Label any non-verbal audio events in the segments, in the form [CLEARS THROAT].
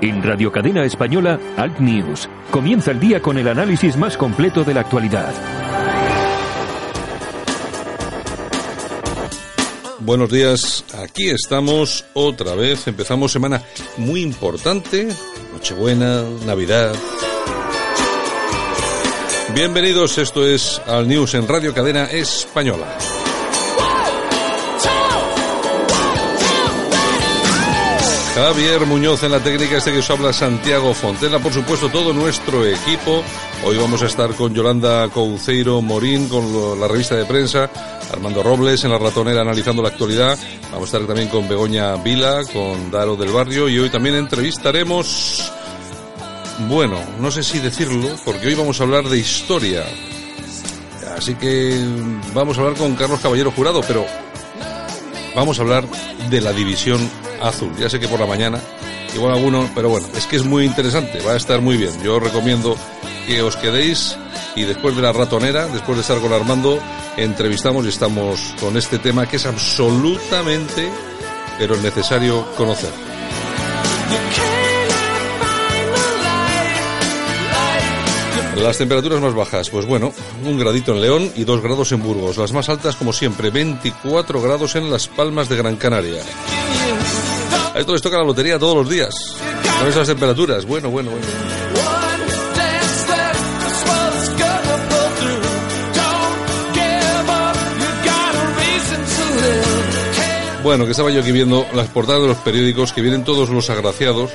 En Radio Cadena Española, Alt News. Comienza el día con el análisis más completo de la actualidad. Buenos días, aquí estamos otra vez. Empezamos semana muy importante, Nochebuena, Navidad. Bienvenidos, esto es Al News en Radio Cadena Española. Javier Muñoz en la técnica, este que os habla Santiago Fontela, por supuesto todo nuestro equipo. Hoy vamos a estar con Yolanda Couceiro Morín, con la revista de prensa, Armando Robles en la ratonera analizando la actualidad. Vamos a estar también con Begoña Vila, con Daro del Barrio y hoy también entrevistaremos, bueno, no sé si decirlo, porque hoy vamos a hablar de historia. Así que vamos a hablar con Carlos Caballero Jurado, pero vamos a hablar de la división azul. Ya sé que por la mañana, igual alguno, pero bueno, es que es muy interesante, va a estar muy bien. Yo recomiendo que os quedéis y después de la ratonera, después de estar con Armando, entrevistamos y estamos con este tema que es absolutamente, pero necesario conocer. Las temperaturas más bajas, pues bueno, un gradito en León y dos grados en Burgos. Las más altas, como siempre, 24 grados en Las Palmas de Gran Canaria. A esto les toca la lotería todos los días. Con esas temperaturas. Bueno, bueno, bueno. Bueno, que estaba yo aquí viendo las portadas de los periódicos que vienen todos los agraciados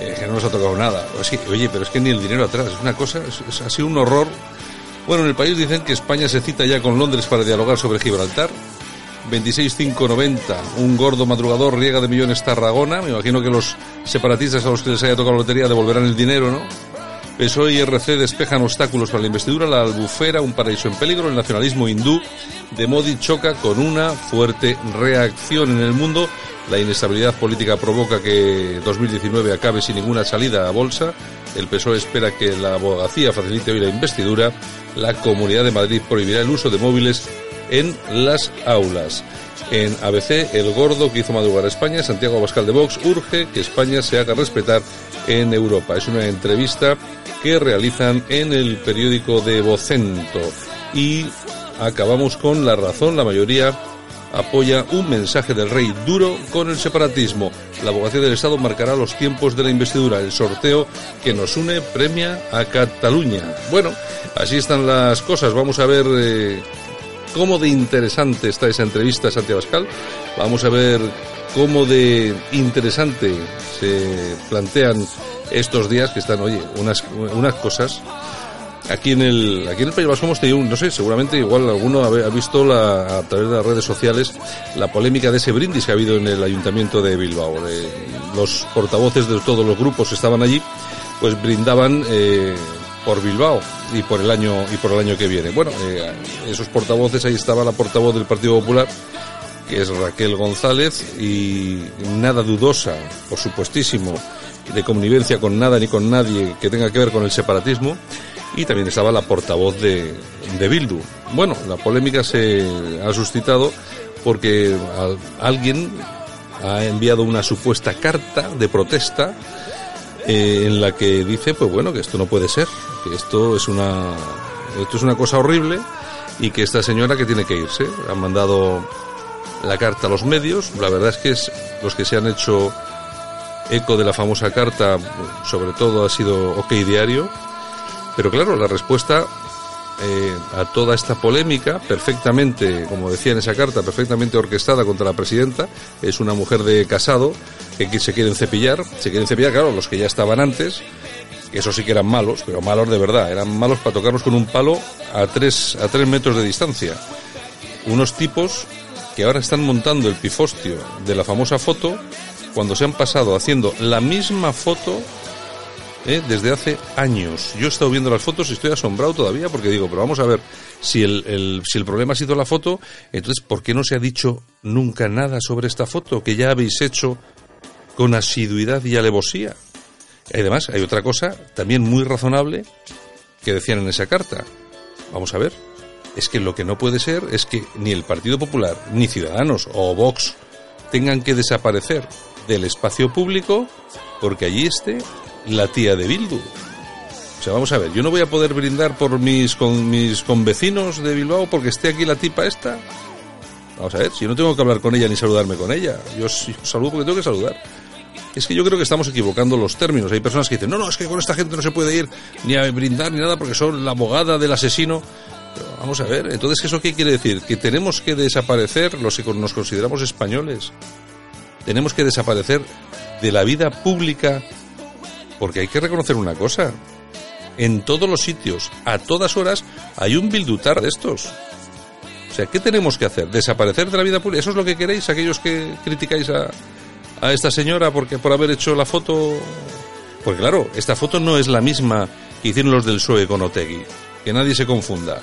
eh, que no nos ha tocado nada. oye, pero es que ni el dinero atrás, es una cosa, es, ha sido un horror. Bueno, en el país dicen que España se cita ya con Londres para dialogar sobre Gibraltar. 26.590, un gordo madrugador riega de millones Tarragona. Me imagino que los separatistas a los que les haya tocado la lotería devolverán el dinero, ¿no? PSOE y RC despejan obstáculos para la investidura, la albufera, un paraíso en peligro, el nacionalismo hindú de Modi choca con una fuerte reacción en el mundo. La inestabilidad política provoca que 2019 acabe sin ninguna salida a bolsa. El PSOE espera que la abogacía facilite hoy la investidura. La Comunidad de Madrid prohibirá el uso de móviles en las aulas. En ABC, el gordo que hizo madrugar a España, Santiago Abascal de Vox, urge que España se haga respetar en Europa. Es una entrevista que realizan en el periódico de Vocento. Y acabamos con la razón, la mayoría apoya un mensaje del rey duro con el separatismo. La abogacía del Estado marcará los tiempos de la investidura. El sorteo que nos une premia a Cataluña. Bueno, así están las cosas. Vamos a ver eh, cómo de interesante está esa entrevista a Santiago Abascal. Vamos a ver cómo de interesante se plantean estos días que están, oye, unas, unas cosas. Aquí en el aquí en el País Vasco hemos tenido, no sé, seguramente igual alguno ha, visto a través de las redes sociales la polémica de ese brindis que ha habido en el Ayuntamiento de Bilbao. los portavoces de todos los grupos estaban allí, pues brindaban eh, por Bilbao y por el año y por el año que viene. Bueno, eh, esos portavoces ahí estaba la portavoz del Partido Popular que es Raquel González y nada dudosa, por supuestísimo, de connivencia con nada ni con nadie que tenga que ver con el separatismo y también estaba la portavoz de, de Bildu. Bueno, la polémica se ha suscitado porque alguien ha enviado una supuesta carta de protesta eh, en la que dice, pues bueno, que esto no puede ser, que esto es una, esto es una cosa horrible y que esta señora que tiene que irse. Han mandado la carta a los medios. La verdad es que es los que se han hecho eco de la famosa carta, sobre todo ha sido OK Diario. Pero claro, la respuesta eh, a toda esta polémica, perfectamente, como decía en esa carta, perfectamente orquestada contra la presidenta, es una mujer de casado que se quieren cepillar, se quieren cepillar, claro, los que ya estaban antes, eso sí que eran malos, pero malos de verdad, eran malos para tocarnos con un palo a tres, a tres metros de distancia. Unos tipos que ahora están montando el pifostio de la famosa foto cuando se han pasado haciendo la misma foto ¿eh? desde hace años. Yo he estado viendo las fotos y estoy asombrado todavía porque digo, pero vamos a ver, si el, si el problema ha sido la foto, entonces ¿por qué no se ha dicho nunca nada sobre esta foto que ya habéis hecho con asiduidad y alevosía? Y además, hay otra cosa también muy razonable que decían en esa carta. Vamos a ver, es que lo que no puede ser es que ni el Partido Popular, ni Ciudadanos o Vox tengan que desaparecer del espacio público porque allí esté la tía de Bildu. O sea, vamos a ver, yo no voy a poder brindar por mis con mis convecinos de Bilbao porque esté aquí la tipa esta. Vamos a ver, si yo no tengo que hablar con ella ni saludarme con ella. Yo, saludo porque tengo que saludar. Es que yo creo que estamos equivocando los términos. Hay personas que dicen, no, no, es que con esta gente no se puede ir ni a brindar ni nada porque son la abogada del asesino. vamos a ver, entonces, ¿eso qué quiere decir? ¿Que tenemos que desaparecer los que nos consideramos españoles? ¿Tenemos que desaparecer de la vida pública? Porque hay que reconocer una cosa. En todos los sitios, a todas horas, hay un bildutar de estos. O sea, ¿qué tenemos que hacer? ¿Desaparecer de la vida pública? ¿Eso es lo que queréis, aquellos que criticáis a, a esta señora porque por haber hecho la foto? Porque claro, esta foto no es la misma que hicieron los del PSOE con Otegui. Que nadie se confunda.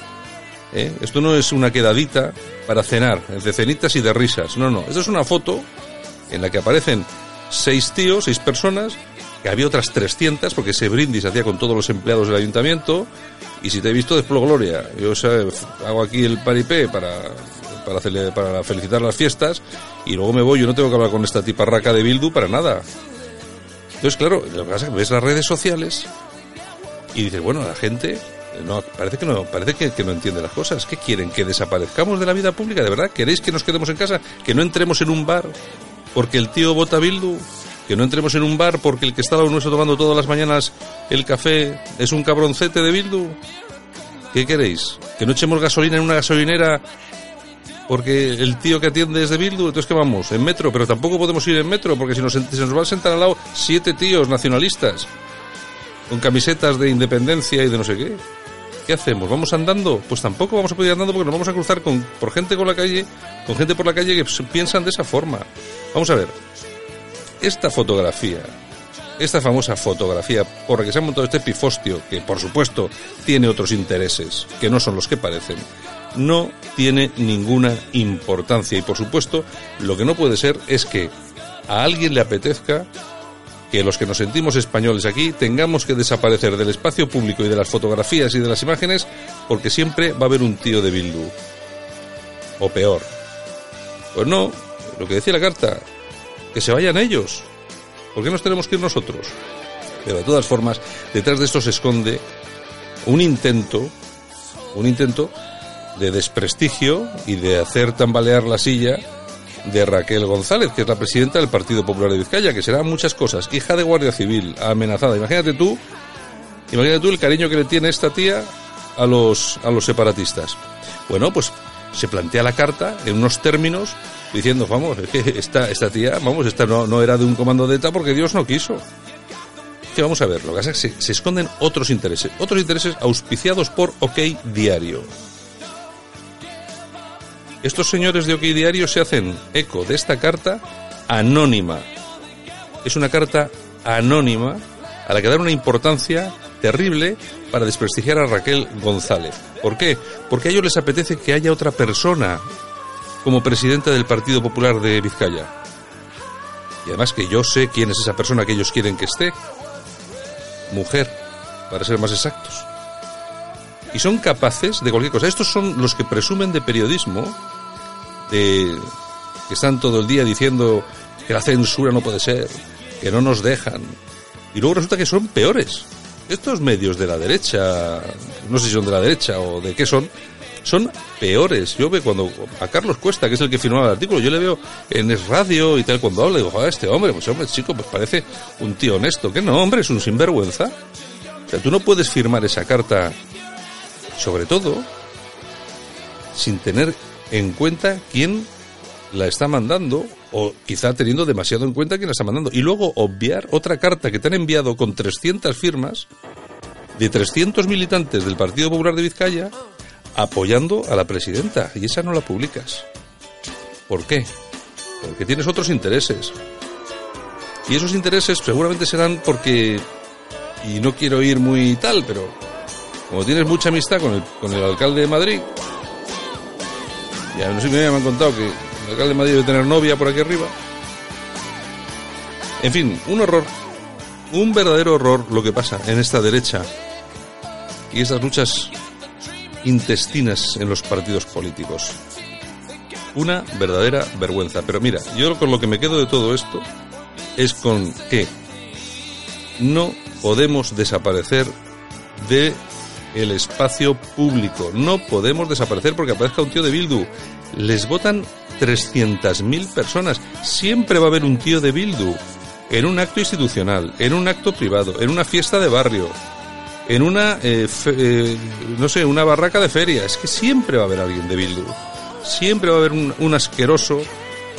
¿eh? Esto no es una quedadita para cenar, de cenitas y de risas. No, no. Esto es una foto en la que aparecen seis tíos, seis personas, que había otras 300, porque ese brindis hacía con todos los empleados del ayuntamiento, y si te he visto, desplo gloria. Yo hago aquí el paripé para, para, para felicitar las fiestas, y luego me voy, yo no tengo que hablar con esta tipa raca de Bildu para nada. Entonces, claro, lo que pasa es que ves las redes sociales y dices, bueno, la gente no, parece que no, parece que, no entiende las cosas. ¿Qué quieren? ¿Que desaparezcamos de la vida pública? ¿De verdad? ¿Queréis que nos quedemos en casa? ¿Que no entremos en un bar porque el tío vota Bildu? ¿Que no entremos en un bar porque el que está al nuestro tomando todas las mañanas el café es un cabroncete de Bildu? ¿Qué queréis? ¿Que no echemos gasolina en una gasolinera porque el tío que atiende es de Bildu? Entonces, ¿qué vamos? En metro, pero tampoco podemos ir en metro porque si nos, se nos va a sentar al lado siete tíos nacionalistas con camisetas de independencia y de no sé qué. ¿Qué hacemos? ¿Vamos andando? Pues tampoco vamos a poder ir andando porque nos vamos a cruzar con, por gente con la calle, con gente por la calle que piensan de esa forma. Vamos a ver. Esta fotografía, esta famosa fotografía por la que se ha montado este pifostio, que por supuesto tiene otros intereses, que no son los que parecen, no tiene ninguna importancia. Y por supuesto, lo que no puede ser es que a alguien le apetezca que los que nos sentimos españoles aquí tengamos que desaparecer del espacio público y de las fotografías y de las imágenes porque siempre va a haber un tío de Bildu. O peor. Pues no, lo que decía la carta, que se vayan ellos. ¿Por qué nos tenemos que ir nosotros? Pero de todas formas, detrás de esto se esconde un intento, un intento de desprestigio y de hacer tambalear la silla de Raquel González, que es la presidenta del Partido Popular de Vizcaya, que será muchas cosas, hija de Guardia Civil, amenazada. Imagínate tú, imagínate tú el cariño que le tiene esta tía a los, a los separatistas. Bueno, pues se plantea la carta en unos términos diciendo, vamos, es que esta, esta tía, vamos, esta no, no era de un comando de ETA porque Dios no quiso. Que vamos a ver, lo que se, se esconden otros intereses, otros intereses auspiciados por OK Diario. Estos señores de OK Diario se hacen eco de esta carta anónima. Es una carta anónima a la que dan una importancia terrible para desprestigiar a Raquel González. ¿Por qué? Porque a ellos les apetece que haya otra persona como presidenta del Partido Popular de Vizcaya. Y además que yo sé quién es esa persona que ellos quieren que esté. Mujer, para ser más exactos. Y son capaces de cualquier cosa. Estos son los que presumen de periodismo de que están todo el día diciendo que la censura no puede ser, que no nos dejan. Y luego resulta que son peores. Estos medios de la derecha, no sé si son de la derecha o de qué son, son peores. Yo veo cuando a Carlos Cuesta, que es el que firmaba el artículo, yo le veo en es radio y tal, cuando habla, digo, joder, este hombre, pues hombre, chico, pues parece un tío honesto. Que no, hombre, es un sinvergüenza. O sea, tú no puedes firmar esa carta, sobre todo, sin tener en cuenta quién la está mandando o quizá teniendo demasiado en cuenta quién la está mandando. Y luego obviar otra carta que te han enviado con 300 firmas de 300 militantes del Partido Popular de Vizcaya apoyando a la presidenta y esa no la publicas. ¿Por qué? Porque tienes otros intereses. Y esos intereses seguramente serán porque, y no quiero ir muy tal, pero como tienes mucha amistad con el, con el alcalde de Madrid, ya no sé, me han contado que el alcalde de Madrid debe tener novia por aquí arriba. En fin, un horror. Un verdadero horror lo que pasa en esta derecha y esas luchas intestinas en los partidos políticos. Una verdadera vergüenza. Pero mira, yo con lo que me quedo de todo esto es con que no podemos desaparecer de el espacio público. No podemos desaparecer porque aparezca un tío de Bildu. Les votan 300.000 personas. Siempre va a haber un tío de Bildu. En un acto institucional, en un acto privado, en una fiesta de barrio, en una, eh, eh, no sé, una barraca de feria. Es que siempre va a haber alguien de Bildu. Siempre va a haber un, asqueroso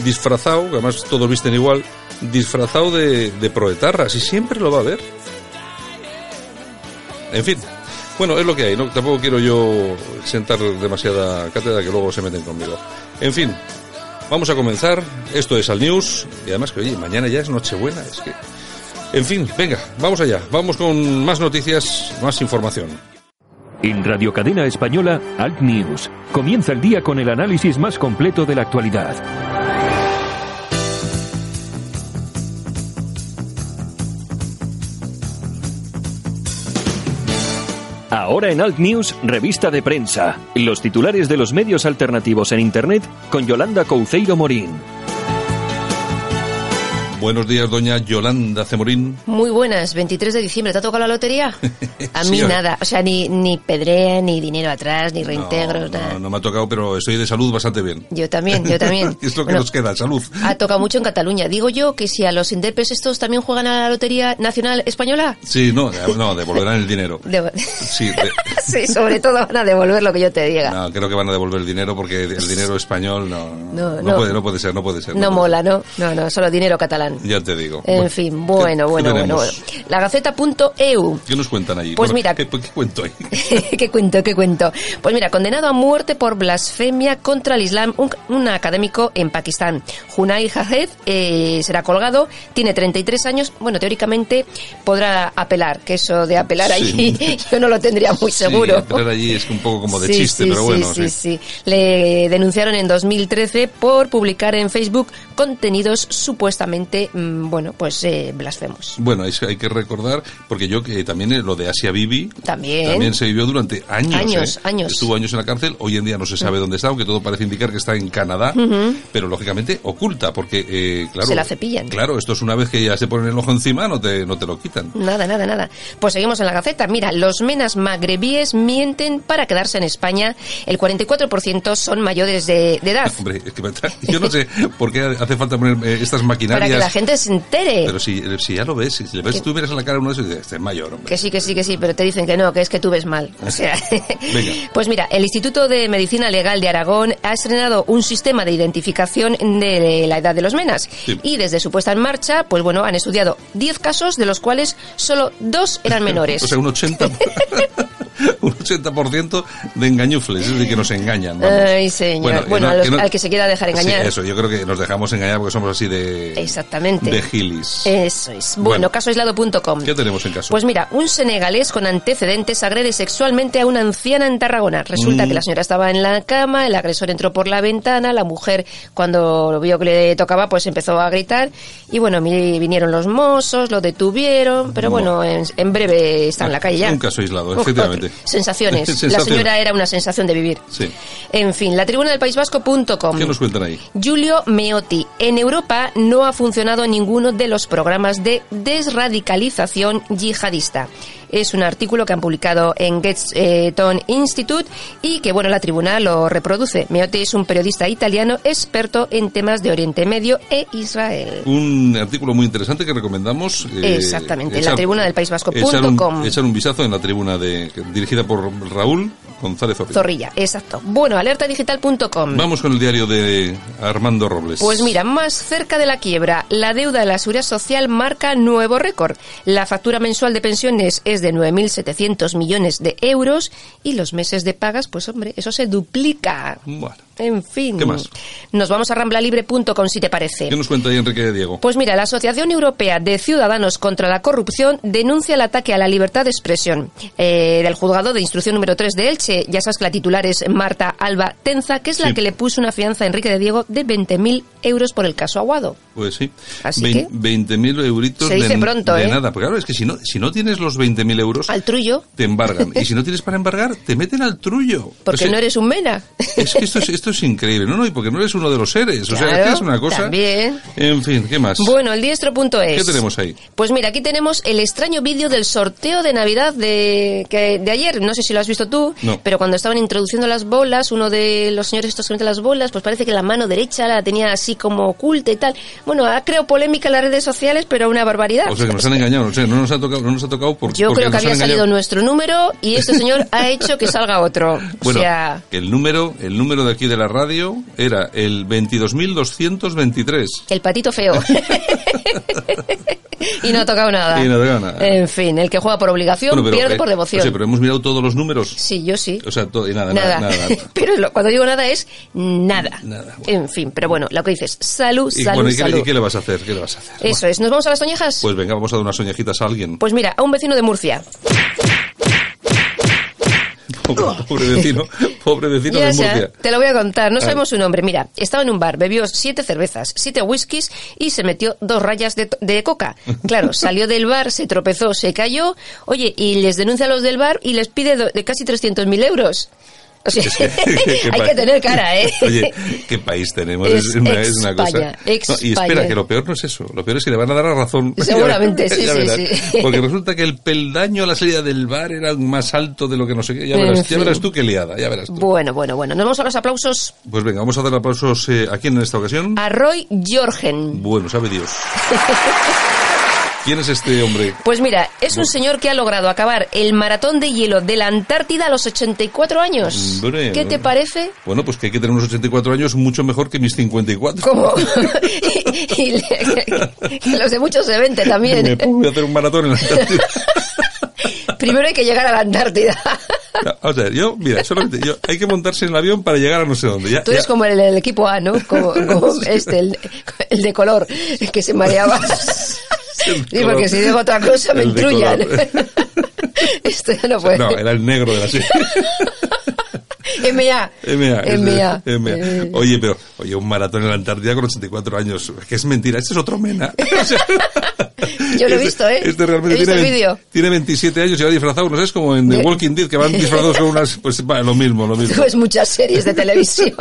disfrazado, que además todos visten igual, disfrazado de, de proetarras. Y siempre lo va a haber. En fin, bueno, es lo que hay, ¿no? Tampoco quiero yo sentar demasiada cátedra que luego se meten conmigo. En fin, vamos a comenzar. Esto es Al News. Y además que, oye, mañana ya es Nochebuena. Es que... En fin, venga, vamos allá. Vamos con más noticias, más información. En Radio Cadena Española, Alt News. Comienza el día con el análisis más completo de la actualidad. Ahora en Alt News, revista de prensa. Los titulares de los medios alternativos en Internet con Yolanda Couceiro Morín. Buenos días, doña Yolanda Cemorín. Muy buenas, 23 de diciembre. ¿Te ha tocado la lotería? [LAUGHS] A mí nada. O sea, ni, ni pedrea, ni dinero atrás, ni reintegros, no, nada. No, no me ha tocado, pero estoy de salud bastante bien. Yo también, yo también. [LAUGHS] es lo que nos queda, salud. Ha tocado mucho en Cataluña. Digo yo que si a los interpes estos también juegan a la Lotería Nacional Española. Sí, no, no devolverán el dinero. [LAUGHS] Sí, sí, sobre todo van a devolver lo que yo te diga. No, creo que van a devolver el dinero porque el dinero español no, no, no, puede, no puede ser, no puede ser. No, mola, ¿no? No, no, solo dinero catalán. Ya te digo. En fin, bueno, bueno, bueno, bueno. La Gaceta.eu. ¿Qué nos cuentan allí? Pues mira. ¿qué, ¿qué, cuento ahí? [LAUGHS] ¿Qué cuento, qué cuento? Pues mira, condenado a muerte por blasfemia contra el Islam, un, un académico en Pakistán. Junai Hajed eh, será colgado, tiene 33 años. Bueno, teóricamente podrá apelar, que eso de apelar allí [LAUGHS] yo no lo tendría muy seguro. Sí, apelar allí es un poco como de sí, chiste, sí, pero bueno. Sí, sí, sí. Le denunciaron en 2013 por publicar en Facebook contenidos supuestamente, mmm, bueno, pues eh, blasfemos. Bueno, hay que recordar, porque yo que también eh, lo de Asia Bibi también, también se vivió durante años. Años, ¿eh? años. Estuvo años en la cárcel, hoy en día no se sabe dónde está, aunque todo parece indicar que está en Canadá, uh -huh. pero lógicamente oculta, porque, eh, claro. Se la cepillan. Claro, esto es una vez que ya se ponen el ojo encima, no te, no te lo quitan. Nada, nada, nada. Pues seguimos en la Gaceta. Mira, los menas magrebíes mienten para quedarse en España. El 44% son mayores de, de edad. [LAUGHS] Hombre, es que yo no sé por qué hace falta poner eh, estas maquinarias. La gente se entere. Pero si, si ya lo ves, si le ves, tú miras a la cara a uno de dices, este es mayor, hombre. Que sí, que sí, que sí, pero te dicen que no, que es que tú ves mal. O sea, [LAUGHS] Venga. [LAUGHS] pues mira, el Instituto de Medicina Legal de Aragón ha estrenado un sistema de identificación de la edad de los menas. Sí. Y desde su puesta en marcha, pues bueno, han estudiado 10 casos, de los cuales solo dos eran [LAUGHS] menores. o sea, un 80. un 80% de engañufles, es decir, que nos engañan. Vamos. Ay, señor. Bueno, bueno no, los, no, al que se quiera dejar engañar. Sí, eso, yo creo que nos dejamos engañar porque somos así de. Exactamente. De gilis. Eso es. Bueno, bueno casoaislado.com. ¿Qué tenemos en caso? Pues mira, un senegalés con antecedentes agrede sexualmente a una anciana en Tarragona. Resulta mm. que la señora estaba en la cama, el agresor entró por la ventana, la mujer, cuando vio que le tocaba, pues empezó a gritar. Y bueno, vinieron los mozos, lo detuvieron, pero bueno, en, en breve está en la calle ya. Un caso aislado, efectivamente. Sensaciones. [LAUGHS] La señora era una sensación de vivir. Sí. En fin, la tribuna del País Vasco.com. ¿Qué nos cuentan ahí? Julio Meotti. En Europa no ha funcionado ninguno de los programas de desradicalización yihadista. Es un artículo que han publicado en Getton Institute y que, bueno, la tribuna lo reproduce. Meotti es un periodista italiano experto en temas de Oriente Medio e Israel. Un artículo muy interesante que recomendamos. Eh, Exactamente, echar, en la tribuna del País Vasco.com. Echar, un, echar un vistazo en la tribuna de, dirigida por Raúl González Zorrilla. Zorrilla, exacto. Bueno, alertadigital.com. Vamos con el diario de Armando Robles. Pues mira, más cerca de la quiebra, la deuda de la seguridad social marca nuevo récord. La factura mensual de pensiones es de 9.700 millones de euros y los meses de pagas, pues hombre, eso se duplica. Bueno. En fin. ¿Qué más? Nos vamos a ramblalibre.com si te parece. ¿Qué nos cuenta ahí Enrique Diego? Pues mira, la Asociación Europea de Ciudadanos contra la Corrupción denuncia el ataque a la libertad de expresión eh, del juzgado de instrucción número 3 de Elche. Ya sabes que la titular es Marta Alba Tenza, que es la Sí. que le puso una fianza a Enrique de Diego de 20.000 euros por el caso Aguado. Pues sí. Así que- 20.000 euritos Se dice de, pronto, de ¿eh? nada. Porque claro, es que si no, si no tienes los 20.000 euros, Al trullo, te embargan. y si no tienes para embargar, te meten al trullo. [LAUGHS] porque O sea, no eres un mena. Es que esto es, esto esto es increíble. No, no, y porque no eres uno de los seres. o sea, es una cosa. también. En fin, ¿qué más? Bueno, el diestro.es. ¿Qué tenemos ahí? Pues mira, aquí tenemos el extraño vídeo del sorteo de Navidad de, que, de ayer. No sé si lo has visto tú, No. pero cuando estaban introduciendo las bolas, uno de los señores estos que meten las bolas, pues parece que la mano derecha la tenía así como oculta y tal. Bueno, ha creado polémica en las redes sociales, pero una barbaridad. O sea, que nos han engañado. No sé, no nos ha tocado, no nos ha tocado porque. Yo porque creo que había salido nuestro número y este señor ha hecho que salga otro. [LAUGHS] Bueno, o sea, el número, el número de aquí de la radio era el 22.223. el patito feo. [LAUGHS] y no ha tocado nada. Y no ha tocado nada. En fin, el que juega por obligación Bueno, pero, pierde eh, por devoción. o sea, pero hemos mirado todos los números. Sí, yo sí. O sea, todo, y nada, nada. nada, nada. [LAUGHS] pero lo- cuando digo nada es nada. Nada, bueno. En fin, pero bueno, lo que dices, salud, Y, salud, bueno, ¿y qué, salud. y qué le vas a hacer? ¿Qué le vas a hacer? Eso es. ¿Nos vamos a las toñejas? Pues venga, vamos a dar unas soñejitas a alguien. Pues mira, a un vecino de Murcia. Pobre, pobre vecino, pobre vecino Ya, de ya, Murcia. te lo voy a contar. No sabemos su nombre. Mira, estaba en un bar, bebió siete cervezas, siete whiskies y se metió dos rayas de, de coca. Claro, [LAUGHS] salió del bar, se tropezó, se cayó. Oye, y les denuncia a los del bar y les pide do- de casi 300.000 euros. O sea, [LAUGHS] Qué hay que tener cara, ¿eh? Oye, qué país tenemos. Es Es, una, es una cosa. No, y espera, que lo peor no es eso. Lo peor es que le van a dar la razón. [LAUGHS] Seguramente, Ya sí, sí, verás. sí. Porque resulta que el peldaño a la salida del bar era más alto de lo que no sé qué. Ya En verás, ya verás tú qué liada, ya verás tú. Bueno, bueno, bueno. Nos vamos a los aplausos Pues venga, vamos a dar aplausos eh, a quién en esta ocasión. a Roy Jorgen. Bueno, sabe Dios. [LAUGHS] ¿Quién es este hombre? Pues mira, es un señor que ha logrado acabar el maratón de hielo de la Antártida a los 84 años. Hombre, ¿Qué te parece? Bueno, pues que hay que tener unos 84 años mucho mejor que mis 54. ¿Cómo? [LAUGHS] y, y le- que los de muchos se vente Me también. pude hacer un maratón en la Antártida. [LAUGHS] Primero hay que llegar a la Antártida. O sea, yo, mira, solamente, yo, hay que montarse en el avión para llegar a no sé dónde. Ya, Tú eres ya- como el, el equipo A, ¿no? Como, como [LAUGHS] este, el, el de color, que se mareaba. Sí, porque si digo otra cosa me El intrullan. Esto ya no puede. No, era el negro de la serie. [LAUGHS] MA. MA. MA. MA. Oye, pero, oye, un maratón en la Antártida con 84 años. Que es mentira, este es otro Mena. [LAUGHS] O sea, [LAUGHS] Yo lo he este- visto, ¿eh? Este realmente He visto tiene, el tiene 27 años y va disfrazado, no sé, es como en The Walking Dead, que van [LAUGHS] disfrazados con unas, pues va, lo mismo, lo mismo. Pues muchas series de televisión.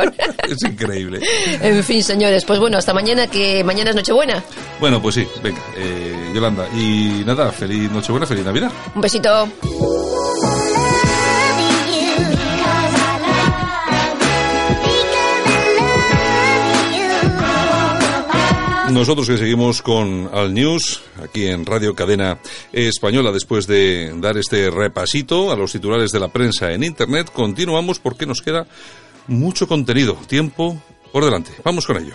Es increíble. en fin, señores, pues bueno, hasta mañana, que mañana es Nochebuena. Bueno, pues sí, venga, eh, Yolanda. Y nada, feliz Nochebuena, feliz Navidad. Un besito. Nosotros que seguimos con Al News, aquí en Radio Cadena Española, después de dar este repasito a los titulares de la prensa en Internet, continuamos porque nos queda mucho contenido, tiempo por delante. Vamos con ello.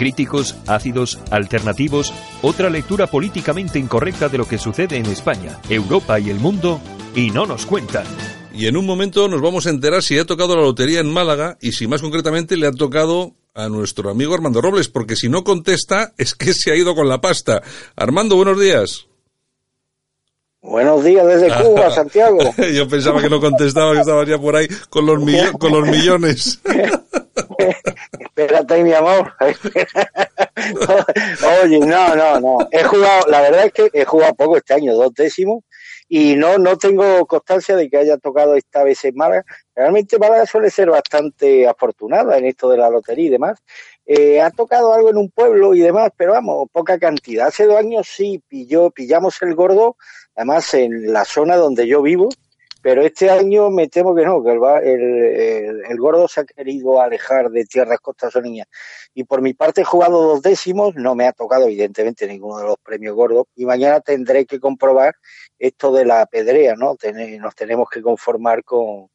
Críticos, ácidos, alternativos, otra lectura políticamente incorrecta de lo que sucede en España, Europa y el mundo, y no nos cuentan. Y en un momento nos vamos a enterar si ha tocado la lotería en Málaga y si más concretamente le ha tocado a nuestro amigo Armando Robles, porque si no contesta es que se ha ido con la pasta. Armando, buenos días. Buenos días desde Cuba, [LAUGHS] Santiago. Yo pensaba que no contestaba, que estabas ya por ahí con los, millo- con los millones. [LAUGHS] Espérate, mi amor. [LAUGHS] Oye, no, no, no. He jugado, la verdad es que he jugado poco este año, dos décimos, y no, no tengo constancia de que haya tocado esta vez en Málaga. Realmente Málaga suele ser bastante afortunada en esto de la lotería y demás. Eh, ha tocado algo en un pueblo y demás, pero vamos, poca cantidad. Hace dos años sí pilló, pillamos el gordo, además en la zona donde yo vivo, pero este año me temo que no, que el, el, el- gordo se ha querido alejar de tierras costasoneñas. Y por mi parte he jugado dos décimos, no me ha tocado evidentemente ninguno de los premios gordos, y mañana tendré que comprobar esto de la pedrea, ¿no? Nos tenemos que conformar con,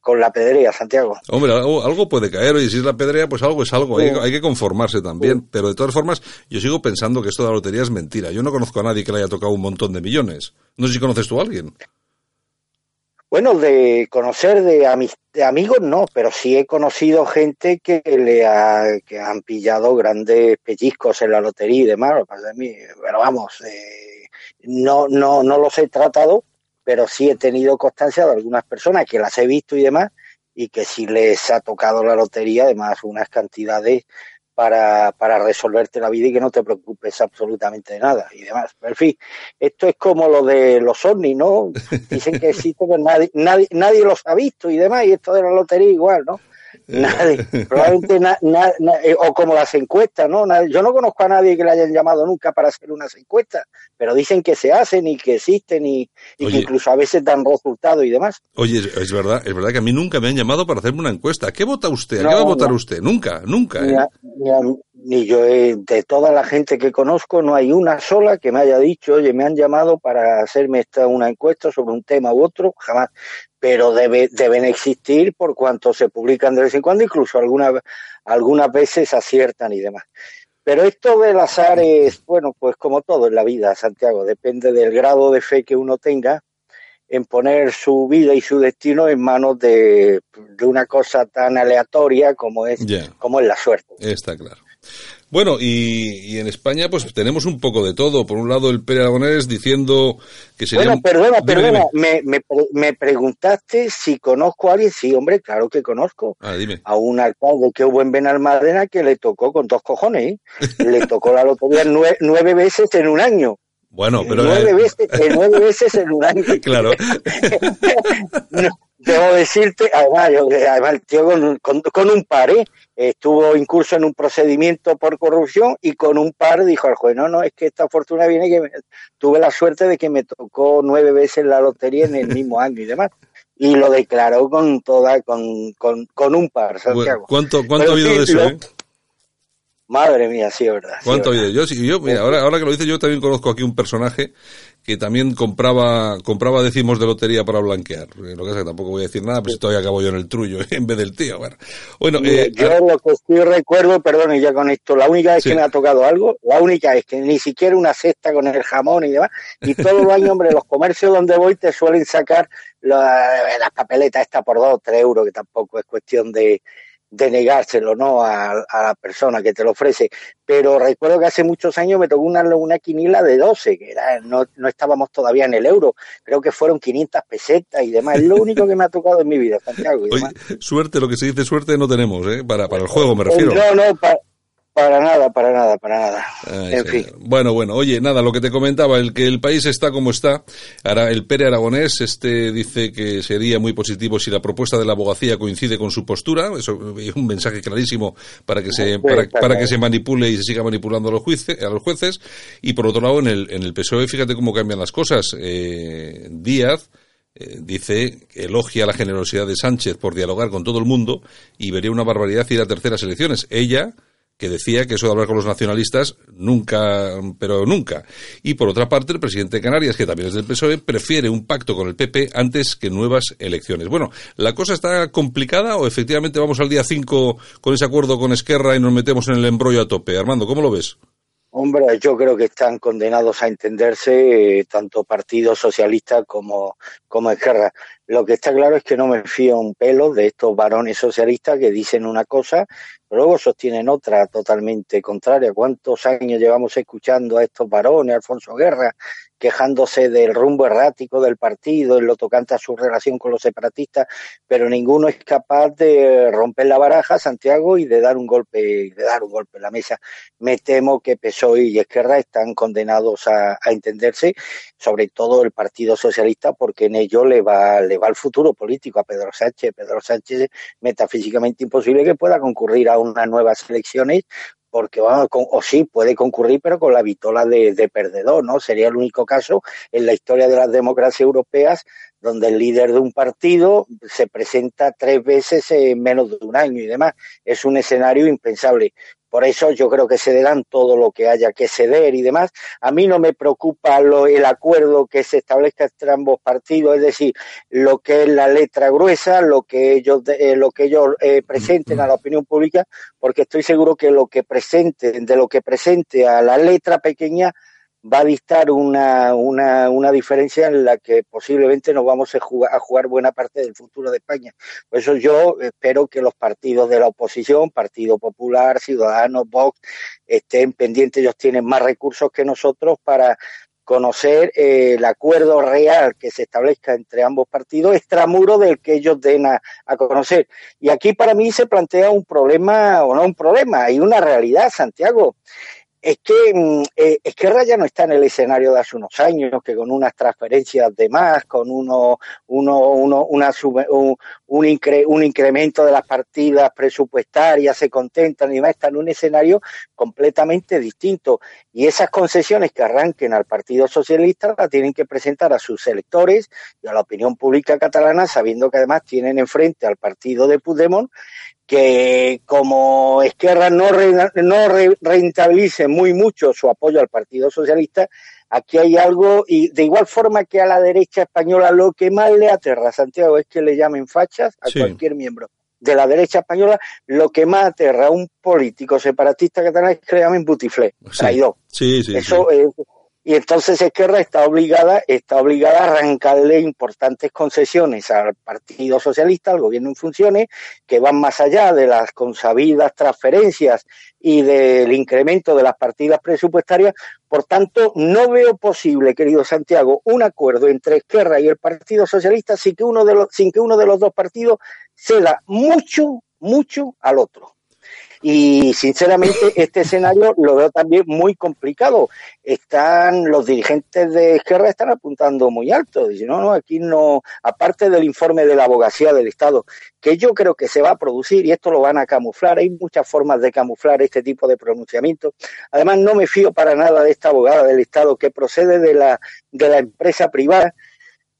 con la pedrea, Santiago. Hombre, algo, puede caer, y si es la pedrea, pues algo es algo, hay, hay, que conformarse también. Pero de todas formas, yo sigo pensando que esto de la lotería es mentira. Yo no conozco a nadie que le haya tocado un montón de millones. No sé si conoces tú a alguien. Bueno, de conocer de, amigos no, pero sí he conocido gente que le ha, que han pillado grandes pellizcos en la lotería y demás. Pero vamos, eh, no, no, no los he tratado, pero sí he tenido constancia de algunas personas que las he visto y demás, y que sí les ha tocado la lotería, además unas cantidades para, para resolverte la vida y que no te preocupes absolutamente de nada y demás. Pero en fin, esto es como lo de los ovnis, ¿no? [LAUGHS] Dicen que existen, pero nadie, nadie, nadie los ha visto y demás, y esto de la lotería igual, ¿no? Nadie, probablemente eh, o como las encuestas, ¿no? yo no conozco a nadie que le hayan llamado nunca para hacer unas encuestas, pero dicen que se hacen y que existen y, que incluso a veces dan resultados y demás. Oye, es verdad, es verdad que a mí nunca me han llamado para hacerme una encuesta. ¿Qué vota usted? ¿A qué va a votar usted? Nunca, nunca. ¿eh? Ni, yo, eh, de toda la gente que conozco, no hay una sola que me haya dicho, oye, me han llamado para hacerme esta, una encuesta sobre un tema u otro, jamás pero debe, deben existir por cuanto se publican de vez en cuando, incluso algunas, algunas veces aciertan y demás. Pero esto del azar es, bueno, pues como todo en la vida, Santiago, depende del grado de fe que uno tenga en poner su vida y su destino en manos de, una cosa tan aleatoria como es, como es la suerte. Está claro. Bueno, y, en España pues tenemos un poco de todo. Por un lado el Pere Aragonés diciendo que sería... Bueno, perdona, perdona, Me, me, preguntaste si conozco a alguien. Sí, hombre, claro que conozco. Ah, dime. A un alcalde que hubo en Benalmádena que le tocó con dos cojones. ¿eh? [LAUGHS] le tocó la lotería nueve, veces en un año. Bueno, pero... Nueve, veces, nueve veces en un año. claro. [LAUGHS] debo decirte, además, además el tío con, con, un par, ¿eh? estuvo incurso en un procedimiento por corrupción y con un par dijo al juez, no, no, es que esta fortuna viene que tuve la suerte de que me tocó nueve veces la lotería en el mismo año y demás. Y lo declaró con toda, con, con, con un par, Santiago. ¿Cuánto, cuánto ha habido de eso, eh? Madre mía, sí, es verdad. ¿Cuánto habido? Yo, yo mira, ahora, ahora que lo dice, yo también conozco aquí un personaje que también compraba compraba décimos de lotería para blanquear. Eh, lo que es que tampoco voy a decir nada, pues todavía acabo yo en el trullo [LAUGHS] en vez del tío. Bueno, eh, yo lo que sí recuerdo, perdón, y ya con esto, la única vez que me ha tocado algo, la única es que ni siquiera una cesta con el jamón y demás, y todos los años, hombre, los comercios donde voy te suelen sacar las papeletas esta por dos, tres euros, que tampoco es cuestión de, de negárselo ¿no? A, la persona que te lo ofrece. Pero recuerdo que hace muchos años me tocó una, una quinila de 12, que era, no, no estábamos todavía en el euro, creo que fueron 500 pesetas y demás. Es lo único que me ha tocado en mi vida, Santiago. suerte, lo que se dice suerte no tenemos, ¿eh? para, para el juego me refiero. No, no, para, para nada, para nada, para nada. en fin. Bueno, bueno, oye, nada, lo que te comentaba, el que el país está como está, ahora el Pere Aragonés este dice que sería muy positivo si la propuesta de la abogacía coincide con su postura, eso es un mensaje clarísimo para que se para, que se manipule y se siga manipulando a los jueces, a los jueces y por otro lado en el en el PSOE fíjate cómo cambian las cosas. Eh, Díaz eh, dice que elogia la generosidad de Sánchez por dialogar con todo el mundo y vería una barbaridad ir a terceras elecciones. Ella que decía que eso de hablar con los nacionalistas nunca, pero nunca. Y por otra parte, el presidente de Canarias, que también es del PSOE, prefiere un pacto con el PP antes que nuevas elecciones. Bueno, ¿la cosa está complicada o efectivamente vamos al día 5 con ese acuerdo con Esquerra y nos metemos en el embrollo a tope? Armando, ¿cómo lo ves? Hombre, yo creo que están condenados a entenderse eh, tanto Partido Socialista como, como Esquerra. Lo que está claro es que no me fío un pelo de estos varones socialistas que dicen una cosa, pero luego sostienen otra totalmente contraria. ¿Cuántos años llevamos escuchando a estos varones, Alfonso Guerra, quejándose del rumbo errático del partido en lo tocante a su relación con los separatistas, pero ninguno es capaz de romper la baraja, Santiago, y de dar un golpe, de dar un golpe en la mesa. Me temo que PSOE y Esquerra están condenados a, entenderse, sobre todo el Partido Socialista, porque en ello le va, le va el futuro político a Pedro Sánchez. Pedro Sánchez metafísicamente imposible que pueda concurrir a unas nuevas elecciones porque bueno, o sí puede concurrir, pero con la vitola de, perdedor, ¿no? Sería el único caso en la historia de las democracias europeas donde el líder de un partido se presenta tres veces en menos de un año y demás. Es un escenario impensable. Por eso yo creo que cederán todo lo que haya que ceder y demás. A mí no me preocupa lo, el acuerdo que se establezca entre ambos partidos, es decir, lo que es la letra gruesa, lo que ellos, eh, lo que ellos eh, presenten a la opinión pública, porque estoy seguro que lo que presenten, de lo que presente a la letra pequeña, va a dictar una, una, una diferencia en la que posiblemente nos vamos a jugar, a jugar buena parte del futuro de España. Por eso yo espero que los partidos de la oposición, Partido Popular, Ciudadanos, Vox, estén pendientes, ellos tienen más recursos que nosotros para conocer eh, el acuerdo real que se establezca entre ambos partidos, extramuro del que ellos den a, a, conocer. Y aquí para mí se plantea un problema, o no un problema, hay una realidad, Santiago es que mm, eh, Esquerra ya no está en el escenario de hace unos años, que con unas transferencias de más, con uno, uno, uno una un, un, incre, un, incremento de las partidas presupuestarias se contentan y demás, está en un escenario completamente distinto. Y esas concesiones que arranquen al Partido Socialista las tienen que presentar a sus electores y a la opinión pública catalana, sabiendo que además tienen enfrente al partido de Puigdemont que como Esquerra no, re, no re, rentabilice muy mucho su apoyo al Partido Socialista, aquí hay algo, y de igual forma que a la derecha española lo que más le aterra, Santiago, es que le llamen fachas a sí. cualquier miembro de la derecha española, lo que más aterra a un político separatista catalán es que le llamen butiflé, traidor. Sí, sí, Eso sí. Es, y entonces Esquerra está obligada, está obligada a arrancarle importantes concesiones al Partido Socialista, al gobierno en funciones, que van más allá de las consabidas transferencias y del incremento de las partidas presupuestarias. Por tanto, no veo posible, querido Santiago, un acuerdo entre Esquerra y el Partido Socialista sin que uno de los, sin que uno de los dos partidos ceda mucho, mucho al otro. Y sinceramente [LAUGHS] este escenario lo veo también muy complicado. Están los dirigentes de Esquerra están apuntando muy alto. Dicen, no, no, aquí no, aparte del informe de la abogacía del Estado, que yo creo que se va a producir y esto lo van a camuflar. Hay muchas formas de camuflar este tipo de pronunciamientos. Además, no me fío para nada de esta abogada del Estado que procede de la, de la empresa privada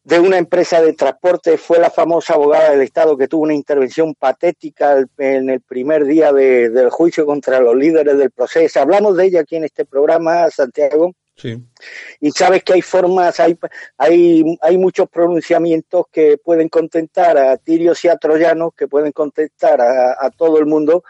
de una empresa de transporte, fue la famosa abogada del Estado que tuvo una intervención patética en el primer día de, del juicio contra los líderes del proceso. Hablamos de ella aquí en este programa, Santiago. Sí. Y sabes que hay formas, hay, hay, hay muchos pronunciamientos que pueden contentar a tirios y a troyanos, que pueden contentar a, a todo el mundo